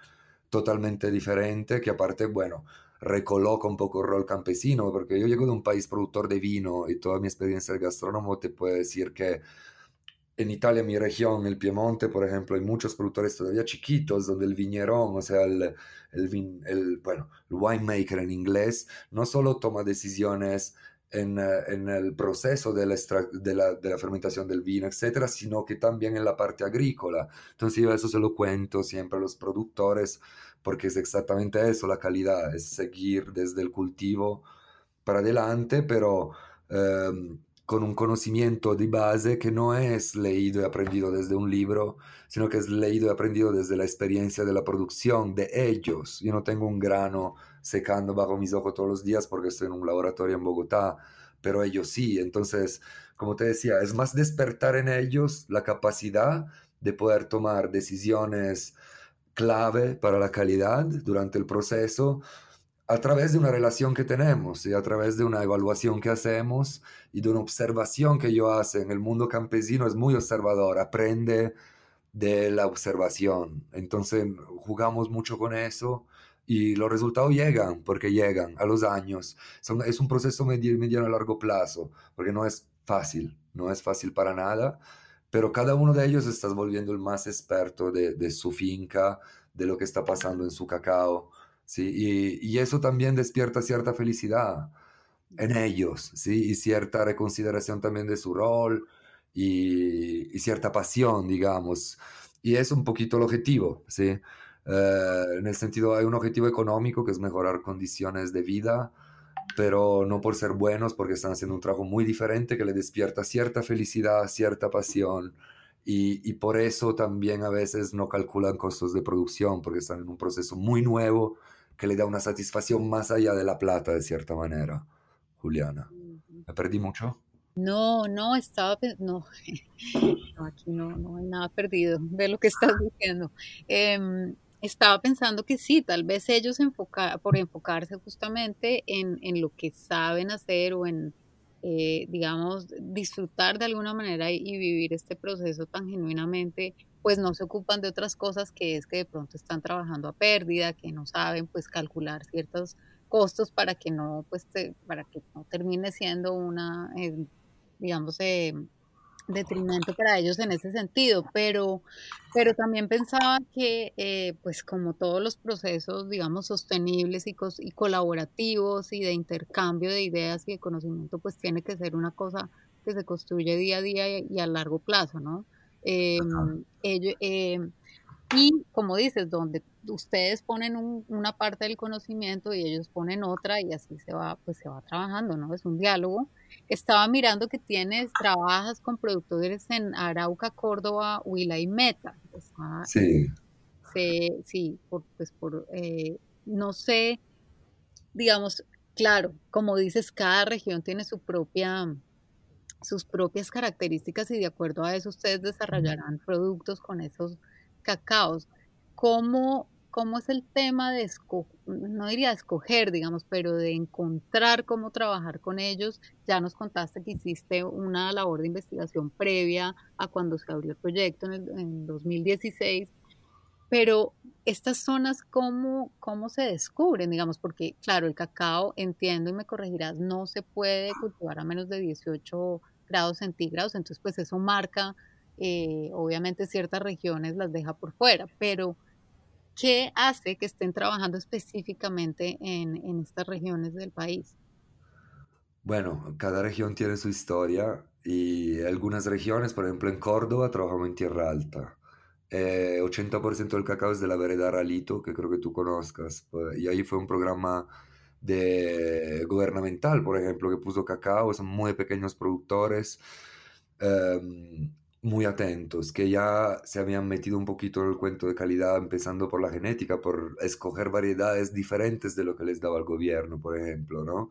S2: totalmente diferente, que aparte, bueno, recoloca un poco el rol campesino, porque yo llego de un país productor de vino y toda mi experiencia de gastrónomo te puede decir que en Italia, mi región, el Piemonte, por ejemplo, hay muchos productores todavía chiquitos donde el viñerón, o sea, el, el, el, bueno, el winemaker en inglés, no solo toma decisiones en, eh, en el proceso de la, de, la, de la, fermentación del vino, etcétera, sino que también en la parte agrícola. Entonces yo eso se lo cuento siempre a los productores porque es exactamente eso, la calidad, es seguir desde el cultivo para adelante, pero... Um, con un conocimiento de base que no es leído y aprendido desde un libro, sino que es leído y aprendido desde la experiencia de la producción de ellos. Yo no tengo un grano secando bajo mis ojos todos los días porque estoy en un laboratorio en Bogotá, pero ellos sí. Entonces, como te decía, es más despertar en ellos la capacidad de poder tomar decisiones clave para la calidad durante el proceso a través de una relación que tenemos y a través de una evaluación que hacemos y de una observación que yo hace en el mundo campesino es muy observador, aprende de la observación. Entonces jugamos mucho con eso y los resultados llegan porque llegan a los años. es un proceso mediano a largo plazo porque no es fácil, no es fácil para nada, pero cada uno de ellos está volviendo el más experto de su finca, de lo que está pasando en su cacao ¿sí? Y, eso también despierta cierta felicidad en ellos, ¿sí? Y cierta reconsideración también de su rol y, cierta pasión, digamos. Y es un poquito el objetivo, ¿sí? Eh, en el sentido, hay un objetivo económico que es mejorar condiciones de vida, pero no por ser buenos, porque están haciendo un trabajo muy diferente que le despierta cierta felicidad, cierta pasión. Y, y, por eso también a veces no calculan costos de producción, porque están en un proceso muy nuevo que le da una satisfacción más allá de la plata, de cierta manera. Juliana, ¿me perdí mucho?
S1: No, no, estaba, no, no aquí no, no hay nada perdido de lo que estás diciendo. Em, estaba pensando que sí, tal vez ellos enfoca, por enfocarse justamente en, en, lo que saben hacer o en, eh, digamos, disfrutar de alguna manera y, y, vivir este proceso tan genuinamente, pues no se ocupan de otras cosas que es que de pronto están trabajando a pérdida, que no saben pues calcular ciertos costos para que no pues para que no termine siendo una eh, digamos eh, detrimento para ellos en ese sentido, pero, pero también pensaba que, eh, pues como todos los procesos, digamos, sostenibles y, y, colaborativos y de intercambio de ideas y de conocimiento, pues tiene que ser una cosa que se construye día a día y a largo plazo, ¿no? Em, em, y como dices, donde ustedes ponen una parte del conocimiento y ellos ponen otra y así se va, pues se va trabajando, ¿no? Es un diálogo. Estaba mirando que tienes, trabajas con productores en Arauca, Córdoba, Huila y Meta.
S2: sí.
S1: sí, por, pues por, eh, no sé, digamos, claro, como dices, cada región tiene su propia, sus propias características y de acuerdo a eso ustedes desarrollarán productos con esos cacaos. ¿Cómo, cómo es el tema de no diría escoger, digamos, pero de encontrar cómo trabajar con ellos? Ya nos contaste que hiciste una labor de investigación previa a cuando se abrió el proyecto en, el, en 2016 pero estas zonas, ¿cómo, ¿cómo se descubren? Digamos, porque claro, el cacao, entiendo y me corregirás, no se puede cultivar a menos de 18 grados centígrados, entonces pues eso marca, eh, obviamente ciertas regiones las deja por fuera, pero ¿qué hace que estén trabajando específicamente en, en estas regiones del país?
S2: Bueno, cada región tiene su historia y algunas regiones, por ejemplo en Córdoba, trabajamos en tierra alta. Eh, 80% del cacao es de la vereda Ralito, que creo que tú conozcas. Pues, y ahí fue un programa de gubernamental, por ejemplo, que puso cacao, son muy pequeños productores. Um, muy atentos, que ya se habían metido un poquito en el cuento de calidad, empezando por la genética, por escoger variedades diferentes de lo que les daba el gobierno, por ejemplo, ¿no?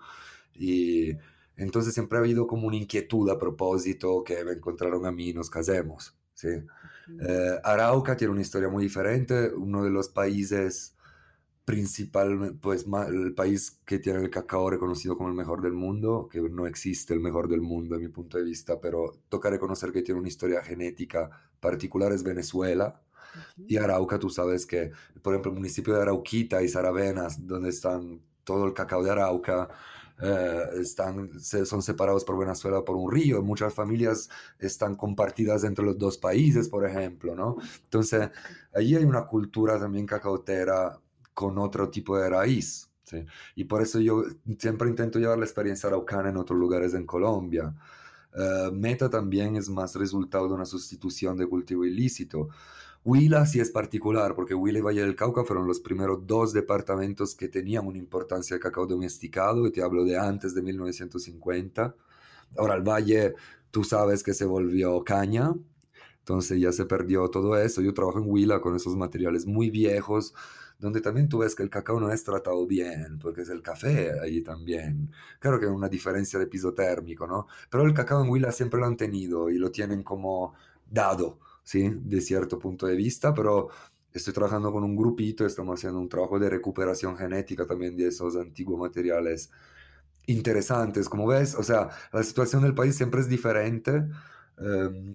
S2: Y entonces siempre ha habido como una inquietud a propósito que me encontraron a mí, nos casemos, ¿sí? Eh, Arauca tiene una historia muy diferente, uno de los países principal, pues el país que tiene el cacao reconocido como el mejor del mundo, que no existe el mejor del mundo a mi punto de vista, pero toca reconocer que tiene una historia genética particular, es Venezuela. Y Arauca, tú sabes que, por ejemplo, el municipio de Arauquita y Saravenas, donde están todo el cacao de Arauca, eh, están, son separados por Venezuela por un río. Muchas familias están compartidas entre los dos países, por ejemplo, ¿no? Entonces, allí hay una cultura también cacautera con otro tipo de raíz. Y por eso yo siempre intento llevar la experiencia araucana en otros lugares en Colombia. Uh, Meta también es más resultado de una sustitución de cultivo ilícito. Huila sí es particular, porque Huila y Valle del Cauca fueron los primeros dos departamentos que tenían una importancia de cacao domesticado, y te hablo de antes de 1950. Ahora el Valle, tú sabes que se volvió caña, entonces ya se perdió todo eso. Yo trabajo en Huila con esos materiales muy viejos, donde también tú ves que el cacao no es tratado bien, porque es el café ahí también. Claro que hay una diferencia de piso térmico, ¿no? Pero el cacao en Huila siempre lo han tenido y lo tienen como dado, ¿sí? De cierto punto de vista, pero estoy trabajando con un grupito, estamos haciendo un trabajo de recuperación genética también de esos antiguos materiales interesantes, como ves, o sea, la situación del país siempre es diferente. Eh,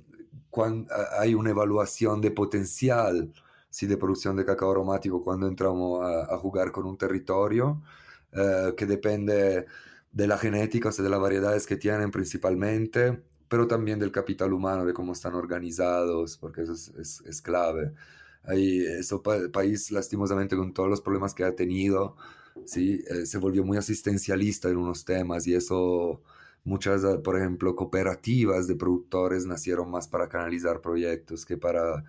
S2: cuando hay una evaluación de potencial sí, de producción de cacao aromático cuando entramos a, jugar con un territorio eh, que depende de la genética, o de las variedades que tienen principalmente, pero también del capital humano, de cómo están organizados, porque eso es, es, es clave. Ahí, ese país, lastimosamente, con todos los problemas que ha tenido, ¿sí? Eh, se volvió muy asistencialista en unos temas y eso, muchas, por ejemplo, cooperativas de productores nacieron más para canalizar proyectos que para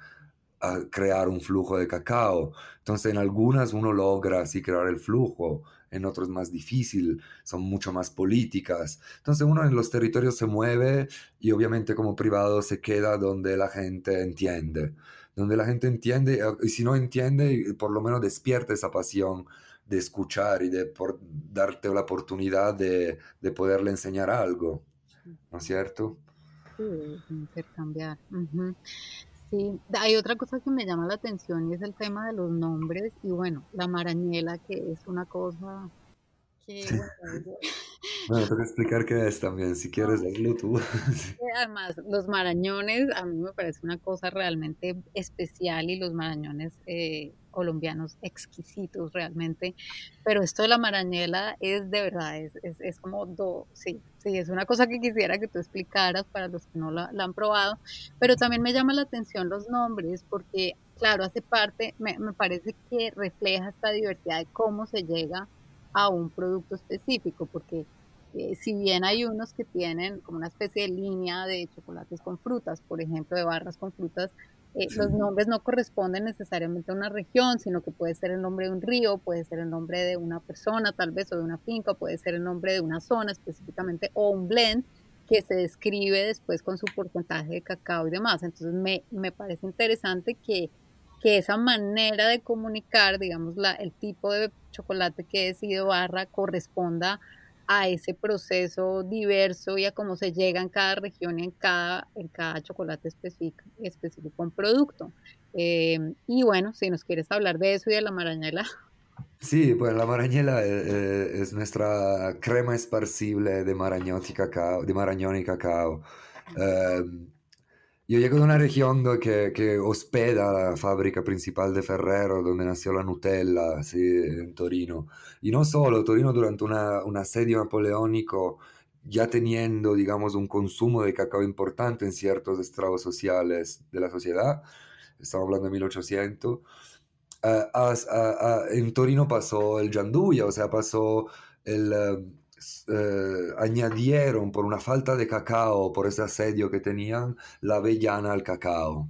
S2: a crear un flujo de cacao. Entonces, en algunas uno logra así crear el flujo, en otros más difícil, son mucho más políticas. Entonces, uno en los territorios se mueve y obviamente como privado se queda donde la gente entiende. Donde la gente entiende, eh, y si no entiende, por lo menos despierta esa pasión de escuchar y de por, darte la oportunidad de, de poderle enseñar algo. ¿No es cierto?
S1: Sí, intercambiar. Sí, hay otra cosa que me llama la atención y es el tema de los nombres y bueno, la marañela que es una cosa que...
S2: Bueno, tengo que explicar qué es también, si quieres hazlo tú.
S1: Además, los marañones a mí me parece una cosa realmente especial y los marañones eh, colombianos exquisitos realmente, pero esto de la marañela es de verdad, es, es, como, do, sí, sí, es una cosa que quisiera que tú explicaras para los que no la, la, han probado, pero también me llama la atención los nombres porque, claro, hace parte, me, me parece que refleja esta diversidad de cómo se llega a un producto específico, porque eh, si bien hay unos que tienen como una especie de línea de chocolates con frutas, por ejemplo, de barras con frutas, eh, los nombres no corresponden necesariamente a una región, sino que puede ser el nombre de un río, puede ser el nombre de una persona tal vez o de una finca, puede ser el nombre de una zona específicamente o un blend que se describe después con su porcentaje de cacao y demás. Entonces me, me parece interesante que, que esa manera de comunicar, digamos, la, el tipo de chocolate que he decidido barra corresponda a ese proceso diverso y a cómo se llega en cada región en cada, en cada chocolate específico, específico un producto. Eh, y bueno, si nos quieres hablar de eso y de la marañela.
S2: Sí, pues la marañela eh, eh, es nuestra crema esparcible de marañón y cacao. De cacao. Yo llego de una región que, que, hospeda la fábrica principal de Ferrero, donde nació la Nutella, ¿sí? en Torino. Y no solo, Torino durante una, un asedio napoleónico, ya teniendo, digamos, un consumo de cacao importante en ciertos estrados sociales de la sociedad, estamos hablando de 1800, uh, uh, uh, en Torino pasó el Gianduja, o sea, pasó el eh, añadieron por una falta de cacao, por ese asedio que tenían, la avellana al cacao.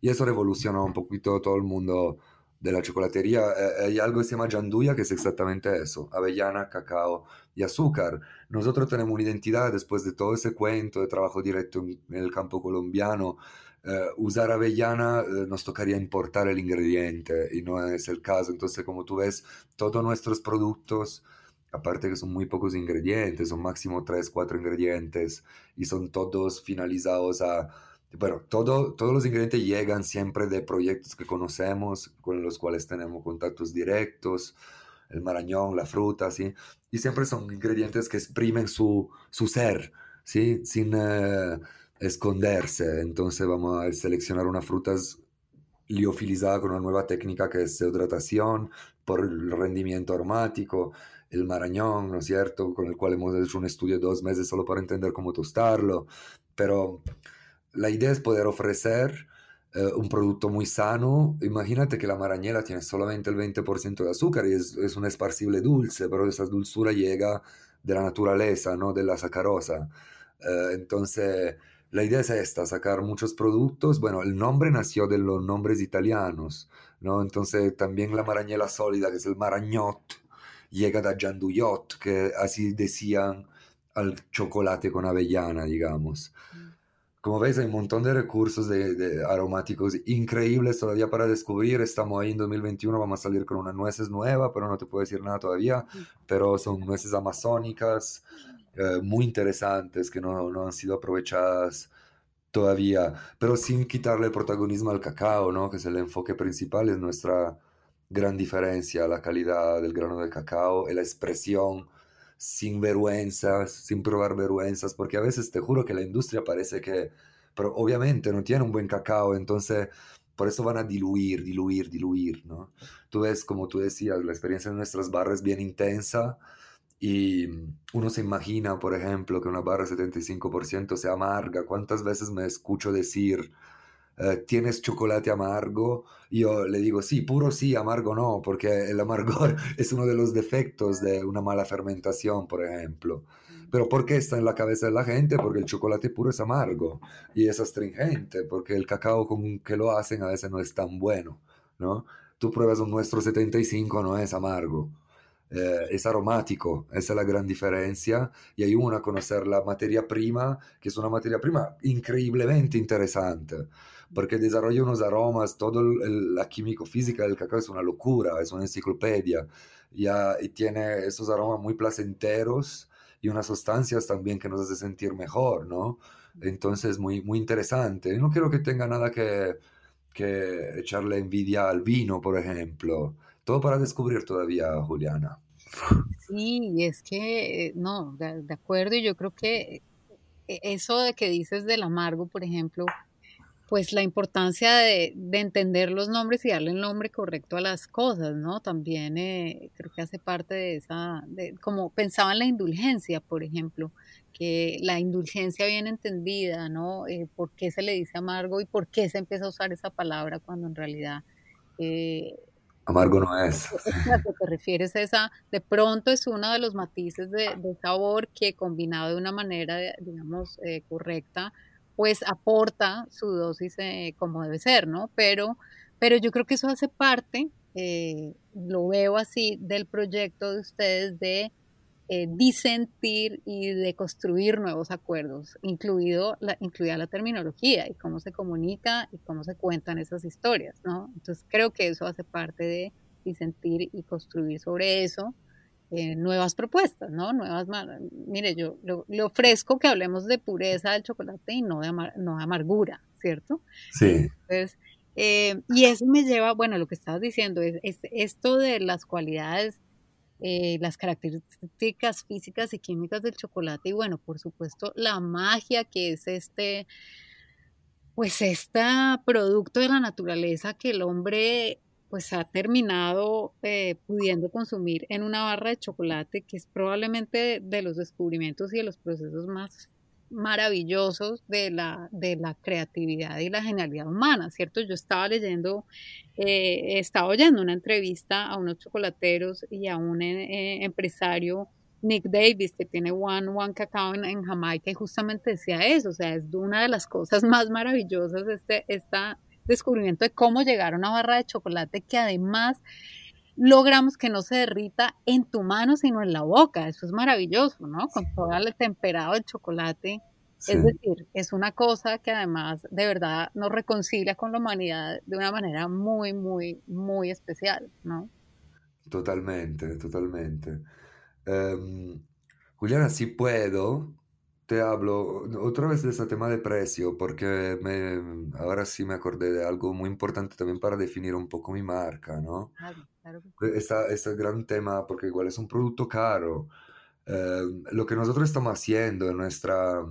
S2: Y eso revolucionó un poquito todo el mundo de la chocolatería. Eh, hay algo que se llama Gianduja, que es exactamente eso, avellana, cacao y azúcar. Nosotros tenemos una identidad después de todo ese cuento de trabajo directo en, en el campo colombiano, eh, usar avellana eh, nos tocaría importar el ingrediente y no es el caso. Entonces, como tú ves, todos nuestros productos, aparte que son muy pocos ingredientes, son máximo 3, 4 ingredientes y son todos finalizados a... Bueno, todo, todos los ingredientes llegan siempre de proyectos que conocemos, con los cuales tenemos contactos directos, el marañón, la fruta, ¿sí? Y siempre son ingredientes que exprimen su, su ser, ¿sí? Sin... Eh, esconderse. Entonces vamos a seleccionar unas frutas liofilizadas con una nueva técnica que es hidratación por el rendimiento aromático, el marañón, ¿no es cierto? Con el cual hemos hecho un estudio de dos meses solo para entender cómo tostarlo. Pero la idea es poder ofrecer eh, un producto muy sano. Imagínate que la marañela tiene solamente el 20% de azúcar y es, un esparcible dulce, pero esa dulzura llega de la naturaleza, no de la sacarosa. Eh, entonces la idea es esta, sacar muchos productos. Bueno, el nombre nació de los nombres italianos, ¿no? Entonces también la marañela sólida, que es el marañot, llega de Gianduyot, que así decían al chocolate con avellana, digamos. Mm. Como veis, hay un montón de recursos de, aromáticos increíbles todavía para descubrir. Estamos ahí en 2021, vamos a salir con unas nueces nuevas, pero no te puedo decir nada todavía. Mm. Pero son nueces amazónicas, eh, muy interesantes que no, no, han sido aprovechadas todavía, pero sin quitarle protagonismo al cacao, ¿no? que es el enfoque principal, es nuestra gran diferencia, la calidad del grano de cacao y la expresión sin vergüenzas, sin probar vergüenzas, porque a veces te juro que la industria parece que, pero obviamente no tiene un buen cacao, entonces por eso van a diluir, diluir, diluir, ¿no? Tú ves, como tú decías, la experiencia de nuestras barras es bien intensa, y uno se imagina, por ejemplo, que una barra 75% sea amarga. ¿Cuántas veces me escucho decir, eh, ¿tienes chocolate amargo? Yo le digo, sí, puro sí, amargo no, porque el amargor es uno de los defectos de una mala fermentación, por ejemplo. Pero ¿por qué está en la cabeza de la gente? Porque el chocolate puro es amargo y es astringente, porque el cacao con que lo hacen a veces no es tan bueno, ¿no? Tú pruebas un nuestro 75, no es amargo eh, es aromático, esa es la gran diferencia y ayuda a conocer la materia prima, que es una materia prima increíblemente interesante, porque desarrolla unos aromas, toda la químico física del cacao es una locura, es una enciclopedia, y, y tiene esos aromas muy placenteros y unas sustancias también que nos hace sentir mejor, ¿no? Entonces, muy, muy interesante. No quiero que tenga nada que, que echarle envidia al vino, por ejemplo. Todo para descubrir todavía, Juliana.
S1: Sí, es que, eh, no, de, acuerdo, y yo creo que eh, eso de que dices del amargo, por ejemplo, pues la importancia de, entender los nombres y darle el nombre correcto a las cosas, ¿no? También eh, creo que hace parte de esa, de, como pensaba en la indulgencia, por ejemplo, que la indulgencia bien entendida, ¿no? ¿Por qué se le dice amargo y por qué se empieza a usar esa palabra cuando en realidad...
S2: Amargo no es.
S1: A lo que te refieres esa, de pronto es uno de los matices de, sabor que combinado de una manera, digamos, eh, correcta, pues aporta su dosis eh, como debe ser, ¿no? Pero, pero yo creo que eso hace parte, eh, lo veo así, del proyecto de ustedes de eh, disentir y de construir nuevos acuerdos, incluido la, incluida la terminología y cómo se comunica y cómo se cuentan esas historias, ¿no? Entonces creo que eso hace parte de disentir y construir sobre eso eh, nuevas propuestas, ¿no? Nuevas, mire, yo le ofrezco que hablemos de pureza del chocolate y no de, no amargura, ¿cierto?
S2: Sí.
S1: Entonces, eh, y eso me lleva, bueno, lo que estabas diciendo es, es esto de las cualidades eh, las características físicas y químicas del chocolate y bueno, por supuesto, la magia que es este, pues este producto de la naturaleza que el hombre pues ha terminado eh, pudiendo consumir en una barra de chocolate, que es probablemente de los descubrimientos y de los procesos más maravillosos de la, de la creatividad y la genialidad humana, ¿cierto? Yo estaba leyendo, eh, estaba oyendo una entrevista a unos chocolateros y a un eh, empresario, Nick Davis, que tiene One One Cacao en, Jamaica, y justamente decía eso, o sea, es una de las cosas más maravillosas este, este descubrimiento de cómo llegar a una barra de chocolate que además logramos que no se derrita en tu mano, sino en la boca. Eso es maravilloso, ¿no? Con todo el temperado del chocolate Es decir, es una cosa que además de verdad nos reconcilia con la humanidad de una manera muy, muy, muy especial, ¿no?
S2: Totalmente, totalmente. Em, Juliana, si puedo, te hablo otra vez de ese tema de precio, porque me, ahora sí me acordé de algo muy importante también para definir un poco mi marca, ¿no?
S1: Claro, claro.
S2: Este gran tema, porque igual es un producto caro. Em, lo que nosotros estamos haciendo en nuestra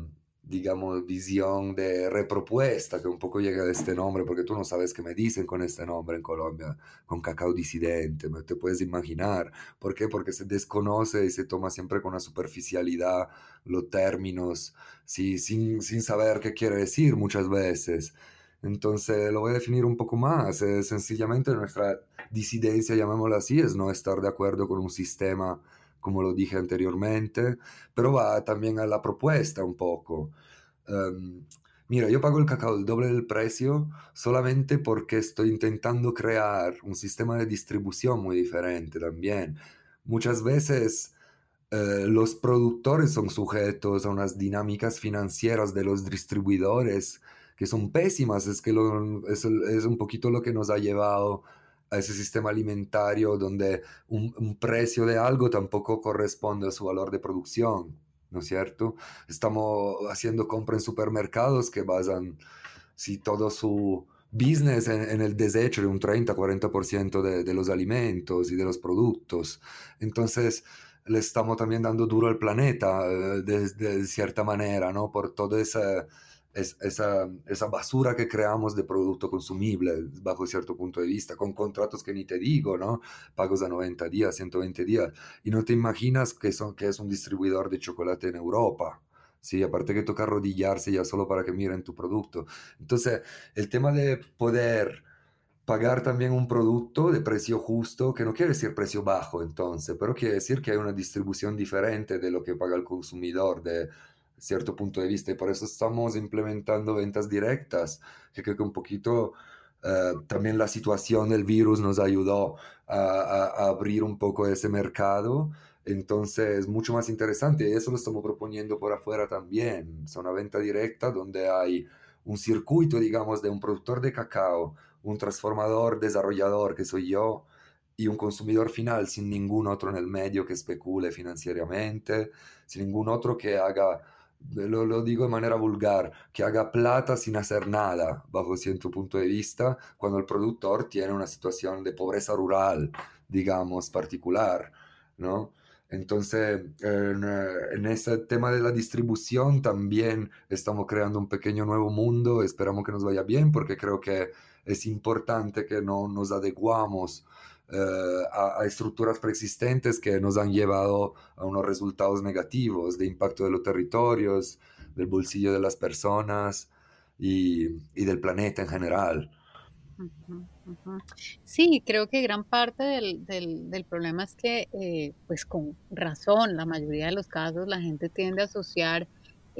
S2: digamos, visión de repropuesta que un poco llega de este nombre, porque tú no sabes qué me dicen con este nombre en Colombia, con cacao disidente, no te puedes imaginar. ¿Por qué? Porque se desconoce y se toma siempre con una superficialidad los términos, sí, sin, sin saber qué quiere decir muchas veces. Entonces lo voy a definir un poco más. Es sencillamente nuestra disidencia, llamémosla así, es no estar de acuerdo con un sistema como lo dije anteriormente, pero va también a la propuesta un poco. Em, mira, yo pago el cacao el doble del precio solamente porque estoy intentando crear un sistema de distribución muy diferente también. Muchas veces eh, los productores son sujetos a unas dinámicas financieras de los distribuidores que son pésimas, es que es, es un poquito lo que nos ha llevado a ese sistema alimentario donde un, precio de algo tampoco corresponde a su valor de producción, ¿no es cierto? Estamos haciendo compra en supermercados que basan si todo su business en, el desecho de un 30-40% de, de los alimentos y de los productos. Entonces, le estamos también dando duro al planeta eh, de, de, cierta manera, ¿no? Por todo ese es, esa, esa, basura que creamos de producto consumible bajo cierto punto de vista, con contratos que ni te digo, ¿no? Pagos a 90 días, 120 días, y no te imaginas que, son, que es un distribuidor de chocolate en Europa. Sí, aparte que toca arrodillarse ya solo para que miren tu producto. Entonces, el tema de poder pagar también un producto de precio justo, que no quiere decir precio bajo entonces, pero quiere decir que hay una distribución diferente de lo que paga el consumidor, de cierto punto de vista y por eso estamos implementando ventas directas, que creo que un poquito eh, también la situación del virus nos ayudó a, abrir un poco ese mercado. Entonces, mucho más interesante y eso lo estamos proponiendo por afuera también. Es una venta directa donde hay un circuito, digamos, de un productor de cacao, un transformador, desarrollador, que soy yo, y un consumidor final sin ningún otro en el medio que especule financieramente, sin ningún otro que haga lo, lo, digo de manera vulgar, que haga plata sin hacer nada, bajo cierto punto de vista, cuando el productor tiene una situación de pobreza rural, digamos, particular, ¿no? Entonces, en, en, ese tema de la distribución también estamos creando un pequeño nuevo mundo, esperamos que nos vaya bien porque creo que es importante que no nos adecuamos eh, a, estructuras preexistentes que nos han llevado a unos resultados negativos de impacto de los territorios, del bolsillo de las personas y, del planeta en general.
S1: Sí, creo que gran parte del, del, problema es que, eh, pues con razón, la mayoría de los casos la gente tiende a asociar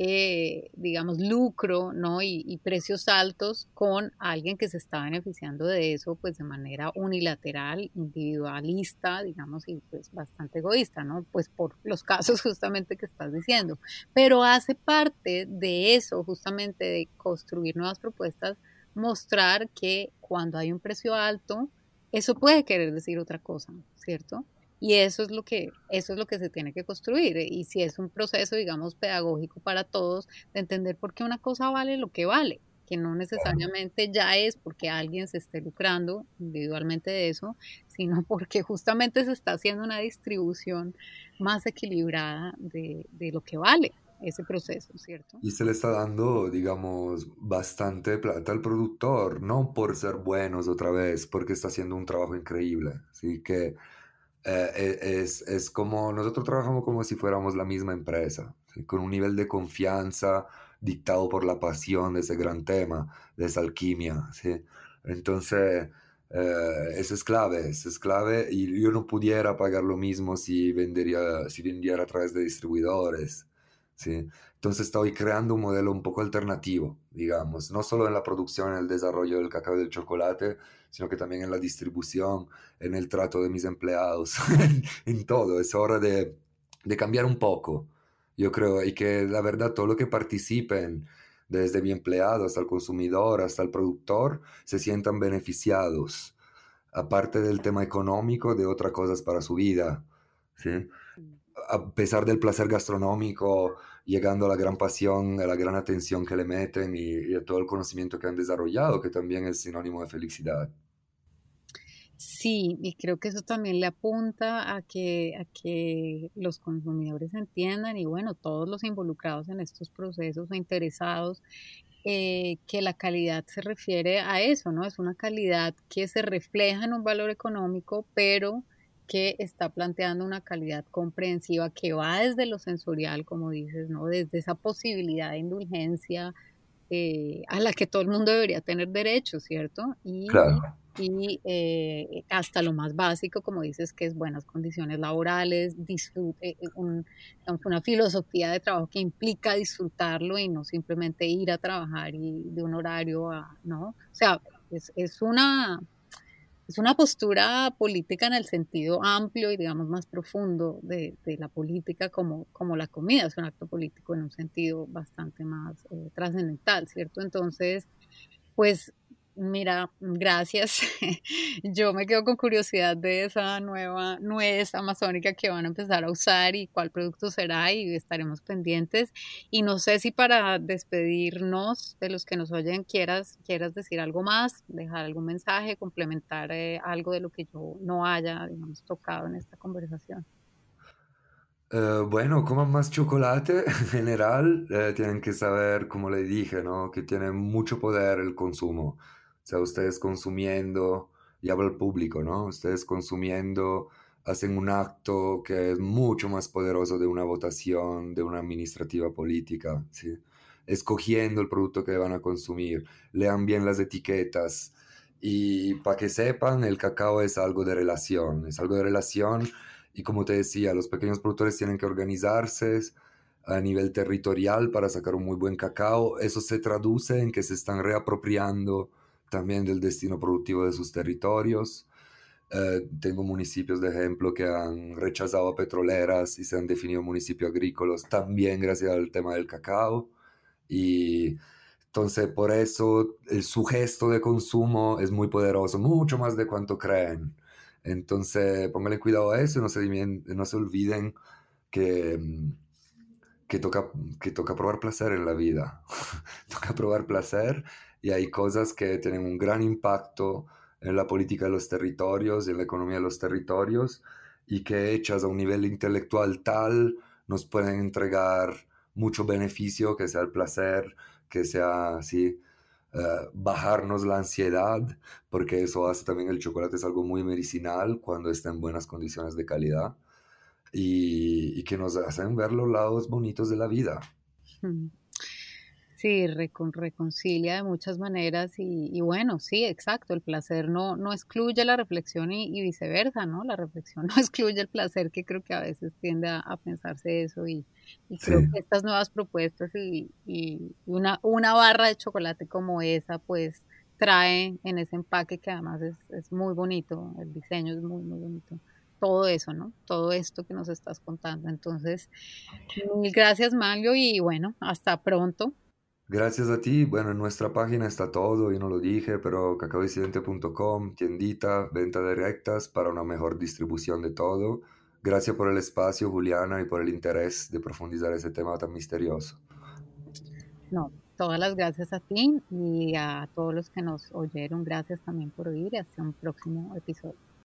S1: eh, digamos, lucro, ¿no? Y, precios altos con alguien que se está beneficiando de eso, pues de manera unilateral, individualista, digamos, y pues bastante egoísta, ¿no? Pues por los casos justamente que estás diciendo. Pero hace parte de eso, justamente de construir nuevas propuestas, mostrar que cuando hay un precio alto, eso puede querer decir otra cosa, ¿cierto? Y eso es lo que, eso es lo que se tiene que construir. Y si es un proceso, digamos, pedagógico para todos, de entender por qué una cosa vale lo que vale, que no necesariamente ya es porque alguien se esté lucrando individualmente de eso, sino porque justamente se está haciendo una distribución más equilibrada de, de lo que vale ese proceso, ¿cierto?
S2: Y se le está dando, digamos, bastante plata al productor, no por ser buenos otra vez, porque está haciendo un trabajo increíble. Así que eh, e, es, es, como nosotros trabajamos como si fuéramos la misma empresa, con un nivel de confianza dictado por la pasión de ese gran tema, de esa alquimia. ¿sí? Entonces, eh, eso es clave, eso es clave y yo no pudiera pagar lo mismo si, vendería, si vendiera a través de distribuidores. ¿sí? Entonces estoy creando un modelo un poco alternativo, digamos, no solo en la producción, en el desarrollo del cacao y del chocolate, sino que también en la distribución, en el trato de mis empleados, en, todo. Es hora de, de, cambiar un poco, Yo creo, y que la verdad, todo lo que participen, desde mi empleado hasta el consumidor, hasta el productor, se sientan beneficiados, aparte del tema económico, de otras cosas para su vida. ¿sí? A pesar del placer gastronómico, llegando a la gran pasión, a la gran atención que le meten y, y a todo el conocimiento que han desarrollado, que también es sinónimo de felicidad.
S1: Sí, y creo que eso también le apunta a que, a que los consumidores entiendan y bueno, todos los involucrados en estos procesos o interesados, eh, que la calidad se refiere a eso, ¿no? Es una calidad que se refleja en un valor económico, pero que está planteando una calidad comprensiva que va desde lo sensorial, como dices, ¿no? Desde esa posibilidad de indulgencia eh, a la que todo el mundo debería tener derecho, ¿cierto?
S2: Y, claro
S1: y eh, hasta lo más básico, como dices, que es buenas condiciones laborales, disfrute, eh, una filosofía de trabajo que implica disfrutarlo y no simplemente ir a trabajar y de un horario a, ¿no? O sea, es, es una, es una postura política en el sentido amplio y digamos más profundo de, de, la política como, como la comida, es un acto político en un sentido bastante más eh, trascendental, ¿cierto? Entonces, pues Mira, gracias. Yo me quedo con curiosidad de esa nueva nuez amazónica que van a empezar a usar y cuál producto será y estaremos pendientes. Y no sé si para despedirnos de los que nos oyen quieras, quieras decir algo más, dejar algún mensaje, complementar eh, algo de lo que yo no haya, digamos, tocado en esta conversación.
S2: Uh, bueno, coman más chocolate en general, eh, tienen que saber, como le dije, ¿no? que tiene mucho poder el consumo. O sea, ustedes consumiendo, y hablo al público, ¿no? Ustedes consumiendo hacen un acto que es mucho más poderoso de una votación, de una administrativa política, ¿sí? Escogiendo el producto que van a consumir, lean bien las etiquetas y para que sepan, el cacao es algo de relación, es algo de relación y como te decía, los pequeños productores tienen que organizarse a nivel territorial para sacar un muy buen cacao. Eso se traduce en que se están reapropiando también del destino productivo de sus territorios. Eh, tengo municipios de ejemplo que han rechazado a petroleras y se han definido municipios agrícolas también gracias al tema del cacao. Y entonces por eso el, su gesto de consumo es muy poderoso, mucho más de cuanto creen. Entonces pónganle cuidado a eso y no se, no se olviden que, que, toca, que toca probar placer en la vida. toca probar placer y hay cosas que tienen un gran impacto en la política de los territorios, en la economía de los territorios, y que hechas a un nivel intelectual tal nos pueden entregar mucho beneficio, que sea el placer, que sea así, eh, bajarnos la ansiedad, porque eso hace también el chocolate es algo muy medicinal cuando está en buenas condiciones de calidad y, que nos hacen ver los lados bonitos de la vida.
S1: Hmm. Sí, reconcilia de muchas maneras y, bueno, sí, exacto, el placer no, no excluye la reflexión y, viceversa, ¿no? La reflexión no excluye el placer, que creo que a veces tiende a, pensarse eso y, creo que estas nuevas propuestas y, una, una barra de chocolate como esa, pues trae en ese empaque que además es, es muy bonito, el diseño es muy, muy bonito todo eso, ¿no? Todo esto que nos estás contando. Entonces, mil gracias, Mario, y bueno, hasta pronto.
S2: Gracias a ti. Bueno, en nuestra página está todo, yo no lo dije, pero cacaodecidente.com, tiendita, venta directas para una mejor distribución de todo. Gracias por el espacio, Juliana, y por el interés de profundizar ese tema tan misterioso.
S1: No, todas las gracias a ti y a todos los que nos oyeron. Gracias también por oír hasta un próximo episodio.